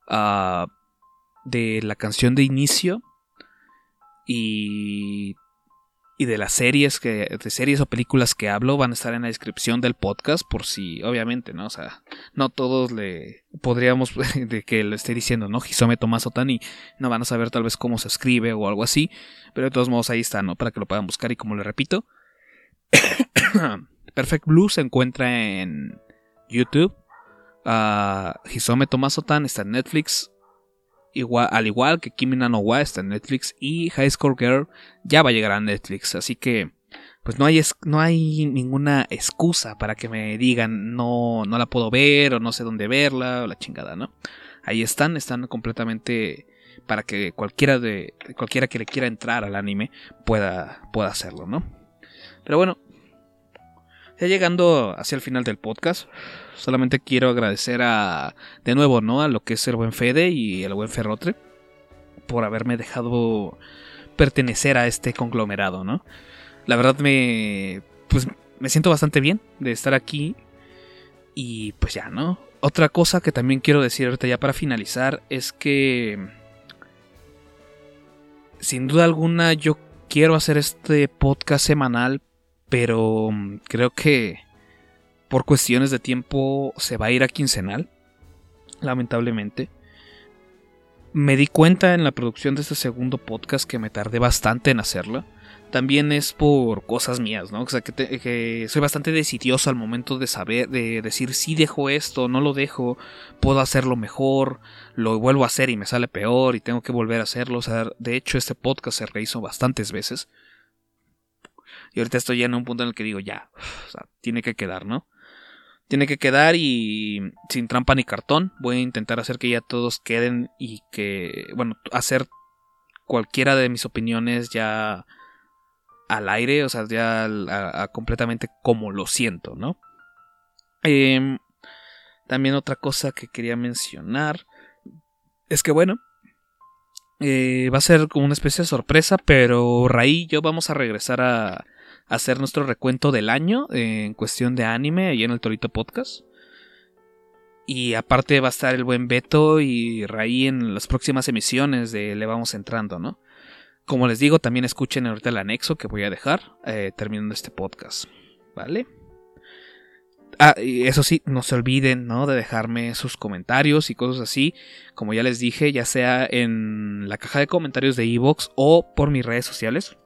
ah, de la canción de inicio y, y de las series que, de series o películas que hablo van a estar en la descripción del podcast por si, obviamente, ¿no? O sea, no todos le podríamos *laughs* de que lo esté diciendo, ¿no? Hisome Tomaso Tani, no van a saber tal vez cómo se escribe o algo así, pero de todos modos ahí está, ¿no? Para que lo puedan buscar y como le repito, Perfect Blue se encuentra en YouTube. Uh, Hisome Tomasotan está en Netflix. Al igual que Kimi no Wa está en Netflix. Y High Score Girl ya va a llegar a Netflix. Así que, pues no hay, no hay ninguna excusa para que me digan no, no la puedo ver o no sé dónde verla o la chingada, ¿no? Ahí están, están completamente para que cualquiera de cualquiera que le quiera entrar al anime pueda, pueda hacerlo, ¿no? Pero bueno, ya llegando hacia el final del podcast, solamente quiero agradecer a, de nuevo, ¿no? A lo que es el buen Fede y el buen Ferrotre por haberme dejado pertenecer a este conglomerado, ¿no? La verdad me, pues, me siento bastante bien de estar aquí y pues ya, ¿no? Otra cosa que también quiero decir ahorita ya para finalizar es que sin duda alguna yo quiero hacer este podcast semanal pero mm, creo que por cuestiones de tiempo se va a ir a quincenal, lamentablemente. Me di cuenta en la producción de este segundo podcast que me tardé bastante en hacerla. También es por cosas mías, ¿no? O sea, que, te- que soy bastante decidioso al momento de saber, de decir si dejo esto, no lo dejo, puedo hacerlo mejor, lo vuelvo a hacer y me sale peor y tengo que volver a hacerlo. O sea, de hecho este podcast se rehizo bastantes veces. Y ahorita estoy ya en un punto en el que digo, ya, tiene que quedar, ¿no? Tiene que quedar y sin trampa ni cartón. Voy a intentar hacer que ya todos queden y que, bueno, hacer cualquiera de mis opiniones ya al aire, o sea, ya completamente como lo siento, ¿no? Em, también otra cosa que quería mencionar es que, bueno, eh, va a ser como una especie de sorpresa, pero Raí y yo vamos a regresar a hacer nuestro recuento del año eh, en cuestión de anime ahí en el Torito Podcast. Y aparte va a estar el buen Beto y Raí en las próximas emisiones de Le Vamos Entrando, ¿no? Como les digo, también escuchen ahorita el anexo que voy a dejar eh, terminando este podcast, ¿vale? Ah, y eso sí, no se olviden, ¿no? De dejarme sus comentarios y cosas así. Como ya les dije, ya sea en la caja de comentarios de Evox o por mis redes sociales.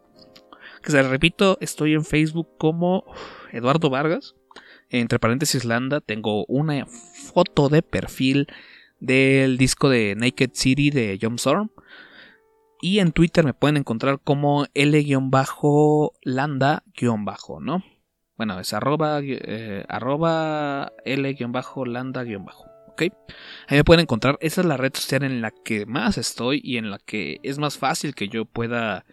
Que se repito, estoy en Facebook como Eduardo Vargas. Entre paréntesis Landa, tengo una foto de perfil del disco de Naked City de John Storm. Y en Twitter me pueden encontrar como L-Landa- ¿no? Bueno, es arroba, eh, arroba L-Landa-. ¿Ok? Ahí me pueden encontrar. Esa es la red social en la que más estoy y en la que es más fácil que yo pueda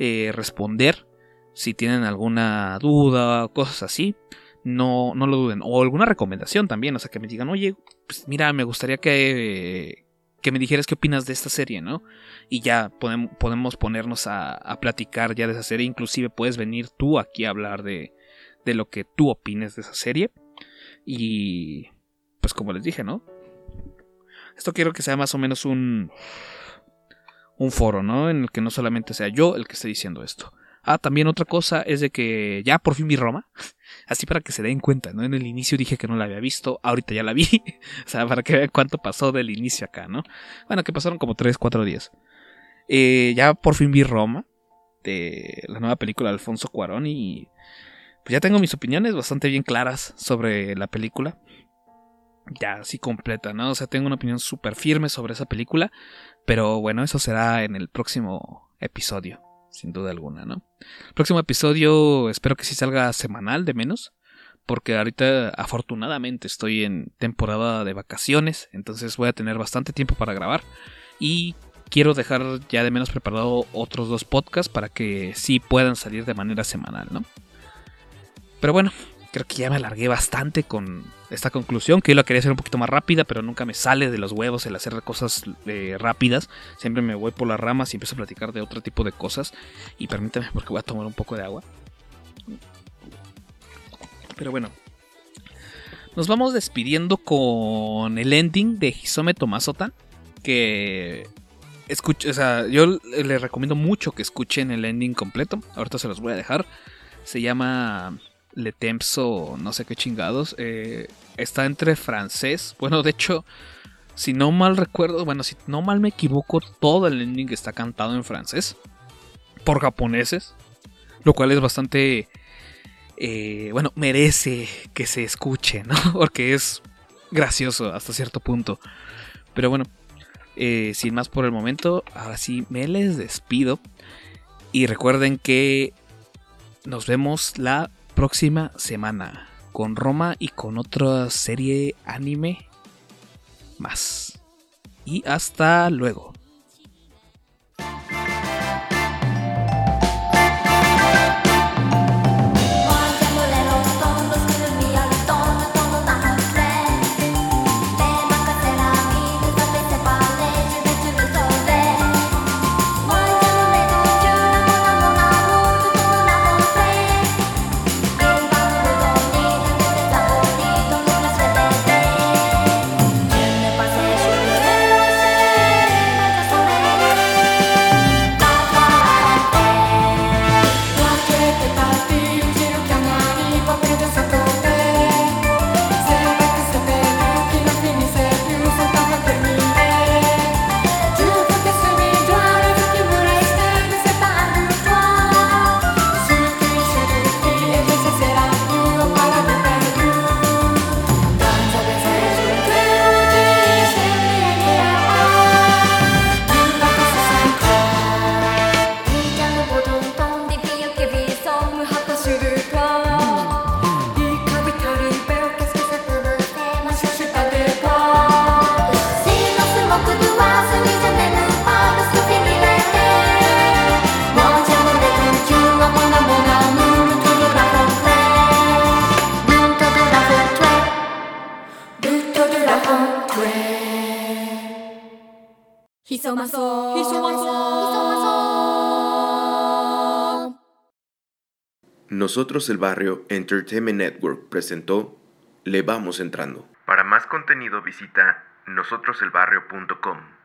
eh, responder si tienen alguna duda o cosas así. No, no lo duden. O alguna recomendación también. O sea, que me digan, oye, pues mira, me gustaría que, que me dijeras qué opinas de esta serie, ¿no? Y ya podem- podemos ponernos a, a platicar ya de esa serie. Inclusive puedes venir tú aquí a hablar de, de lo que tú opines de esa serie. Y pues como les dije, ¿no? Esto quiero que sea más o menos un un foro, ¿no? En el que no solamente sea yo el que esté diciendo esto. Ah, también otra cosa es de que ya por fin vi Roma. *laughs* Así para que se den cuenta, ¿no? En el inicio dije que no la había visto, ahorita ya la vi. *laughs* o sea, para que vean cuánto pasó del inicio acá, ¿no? Bueno, que pasaron como 3, 4 días. Eh, ya por fin vi Roma, de la nueva película de Alfonso Cuarón y pues ya tengo mis opiniones bastante bien claras sobre la película. Ya así completa, ¿no? O sea, tengo una opinión súper firme sobre esa película, pero bueno, eso será en el próximo episodio, sin duda alguna, ¿no? El próximo episodio espero que sí salga semanal de menos, porque ahorita afortunadamente estoy en temporada de vacaciones, entonces voy a tener bastante tiempo para grabar y quiero dejar ya de menos preparado otros dos podcasts para que sí puedan salir de manera semanal, ¿no? Pero bueno, creo que ya me alargué bastante con esta conclusión, que yo la quería hacer un poquito más rápida, pero nunca me sale de los huevos el hacer cosas eh, rápidas. Siempre me voy por las ramas y empiezo a platicar de otro tipo de cosas. Y permítame, porque voy a tomar un poco de agua. Pero bueno. Nos vamos despidiendo con el ending de Hisome Tomasotan. Que escuche, o sea, yo les recomiendo mucho que escuchen el ending completo. Ahorita se los voy a dejar. Se llama Le Tempso, no sé qué chingados. Eh, está entre francés. Bueno, de hecho, si no mal recuerdo, bueno, si no mal me equivoco, todo el ending está cantado en francés. Por japoneses. Lo cual es bastante... eh, bueno, merece que se escuche, ¿no? *laughs* Porque es gracioso hasta cierto punto. Pero bueno, eh, sin más por el momento, ahora sí me les despido. Y recuerden que nos vemos la próxima semana con Roma y con otra serie anime más. Y hasta luego.「Nosotros el Barrio Entertainment Network presentó Le Vamos Entrando. Para más contenido visita nosotroselbarrio.com.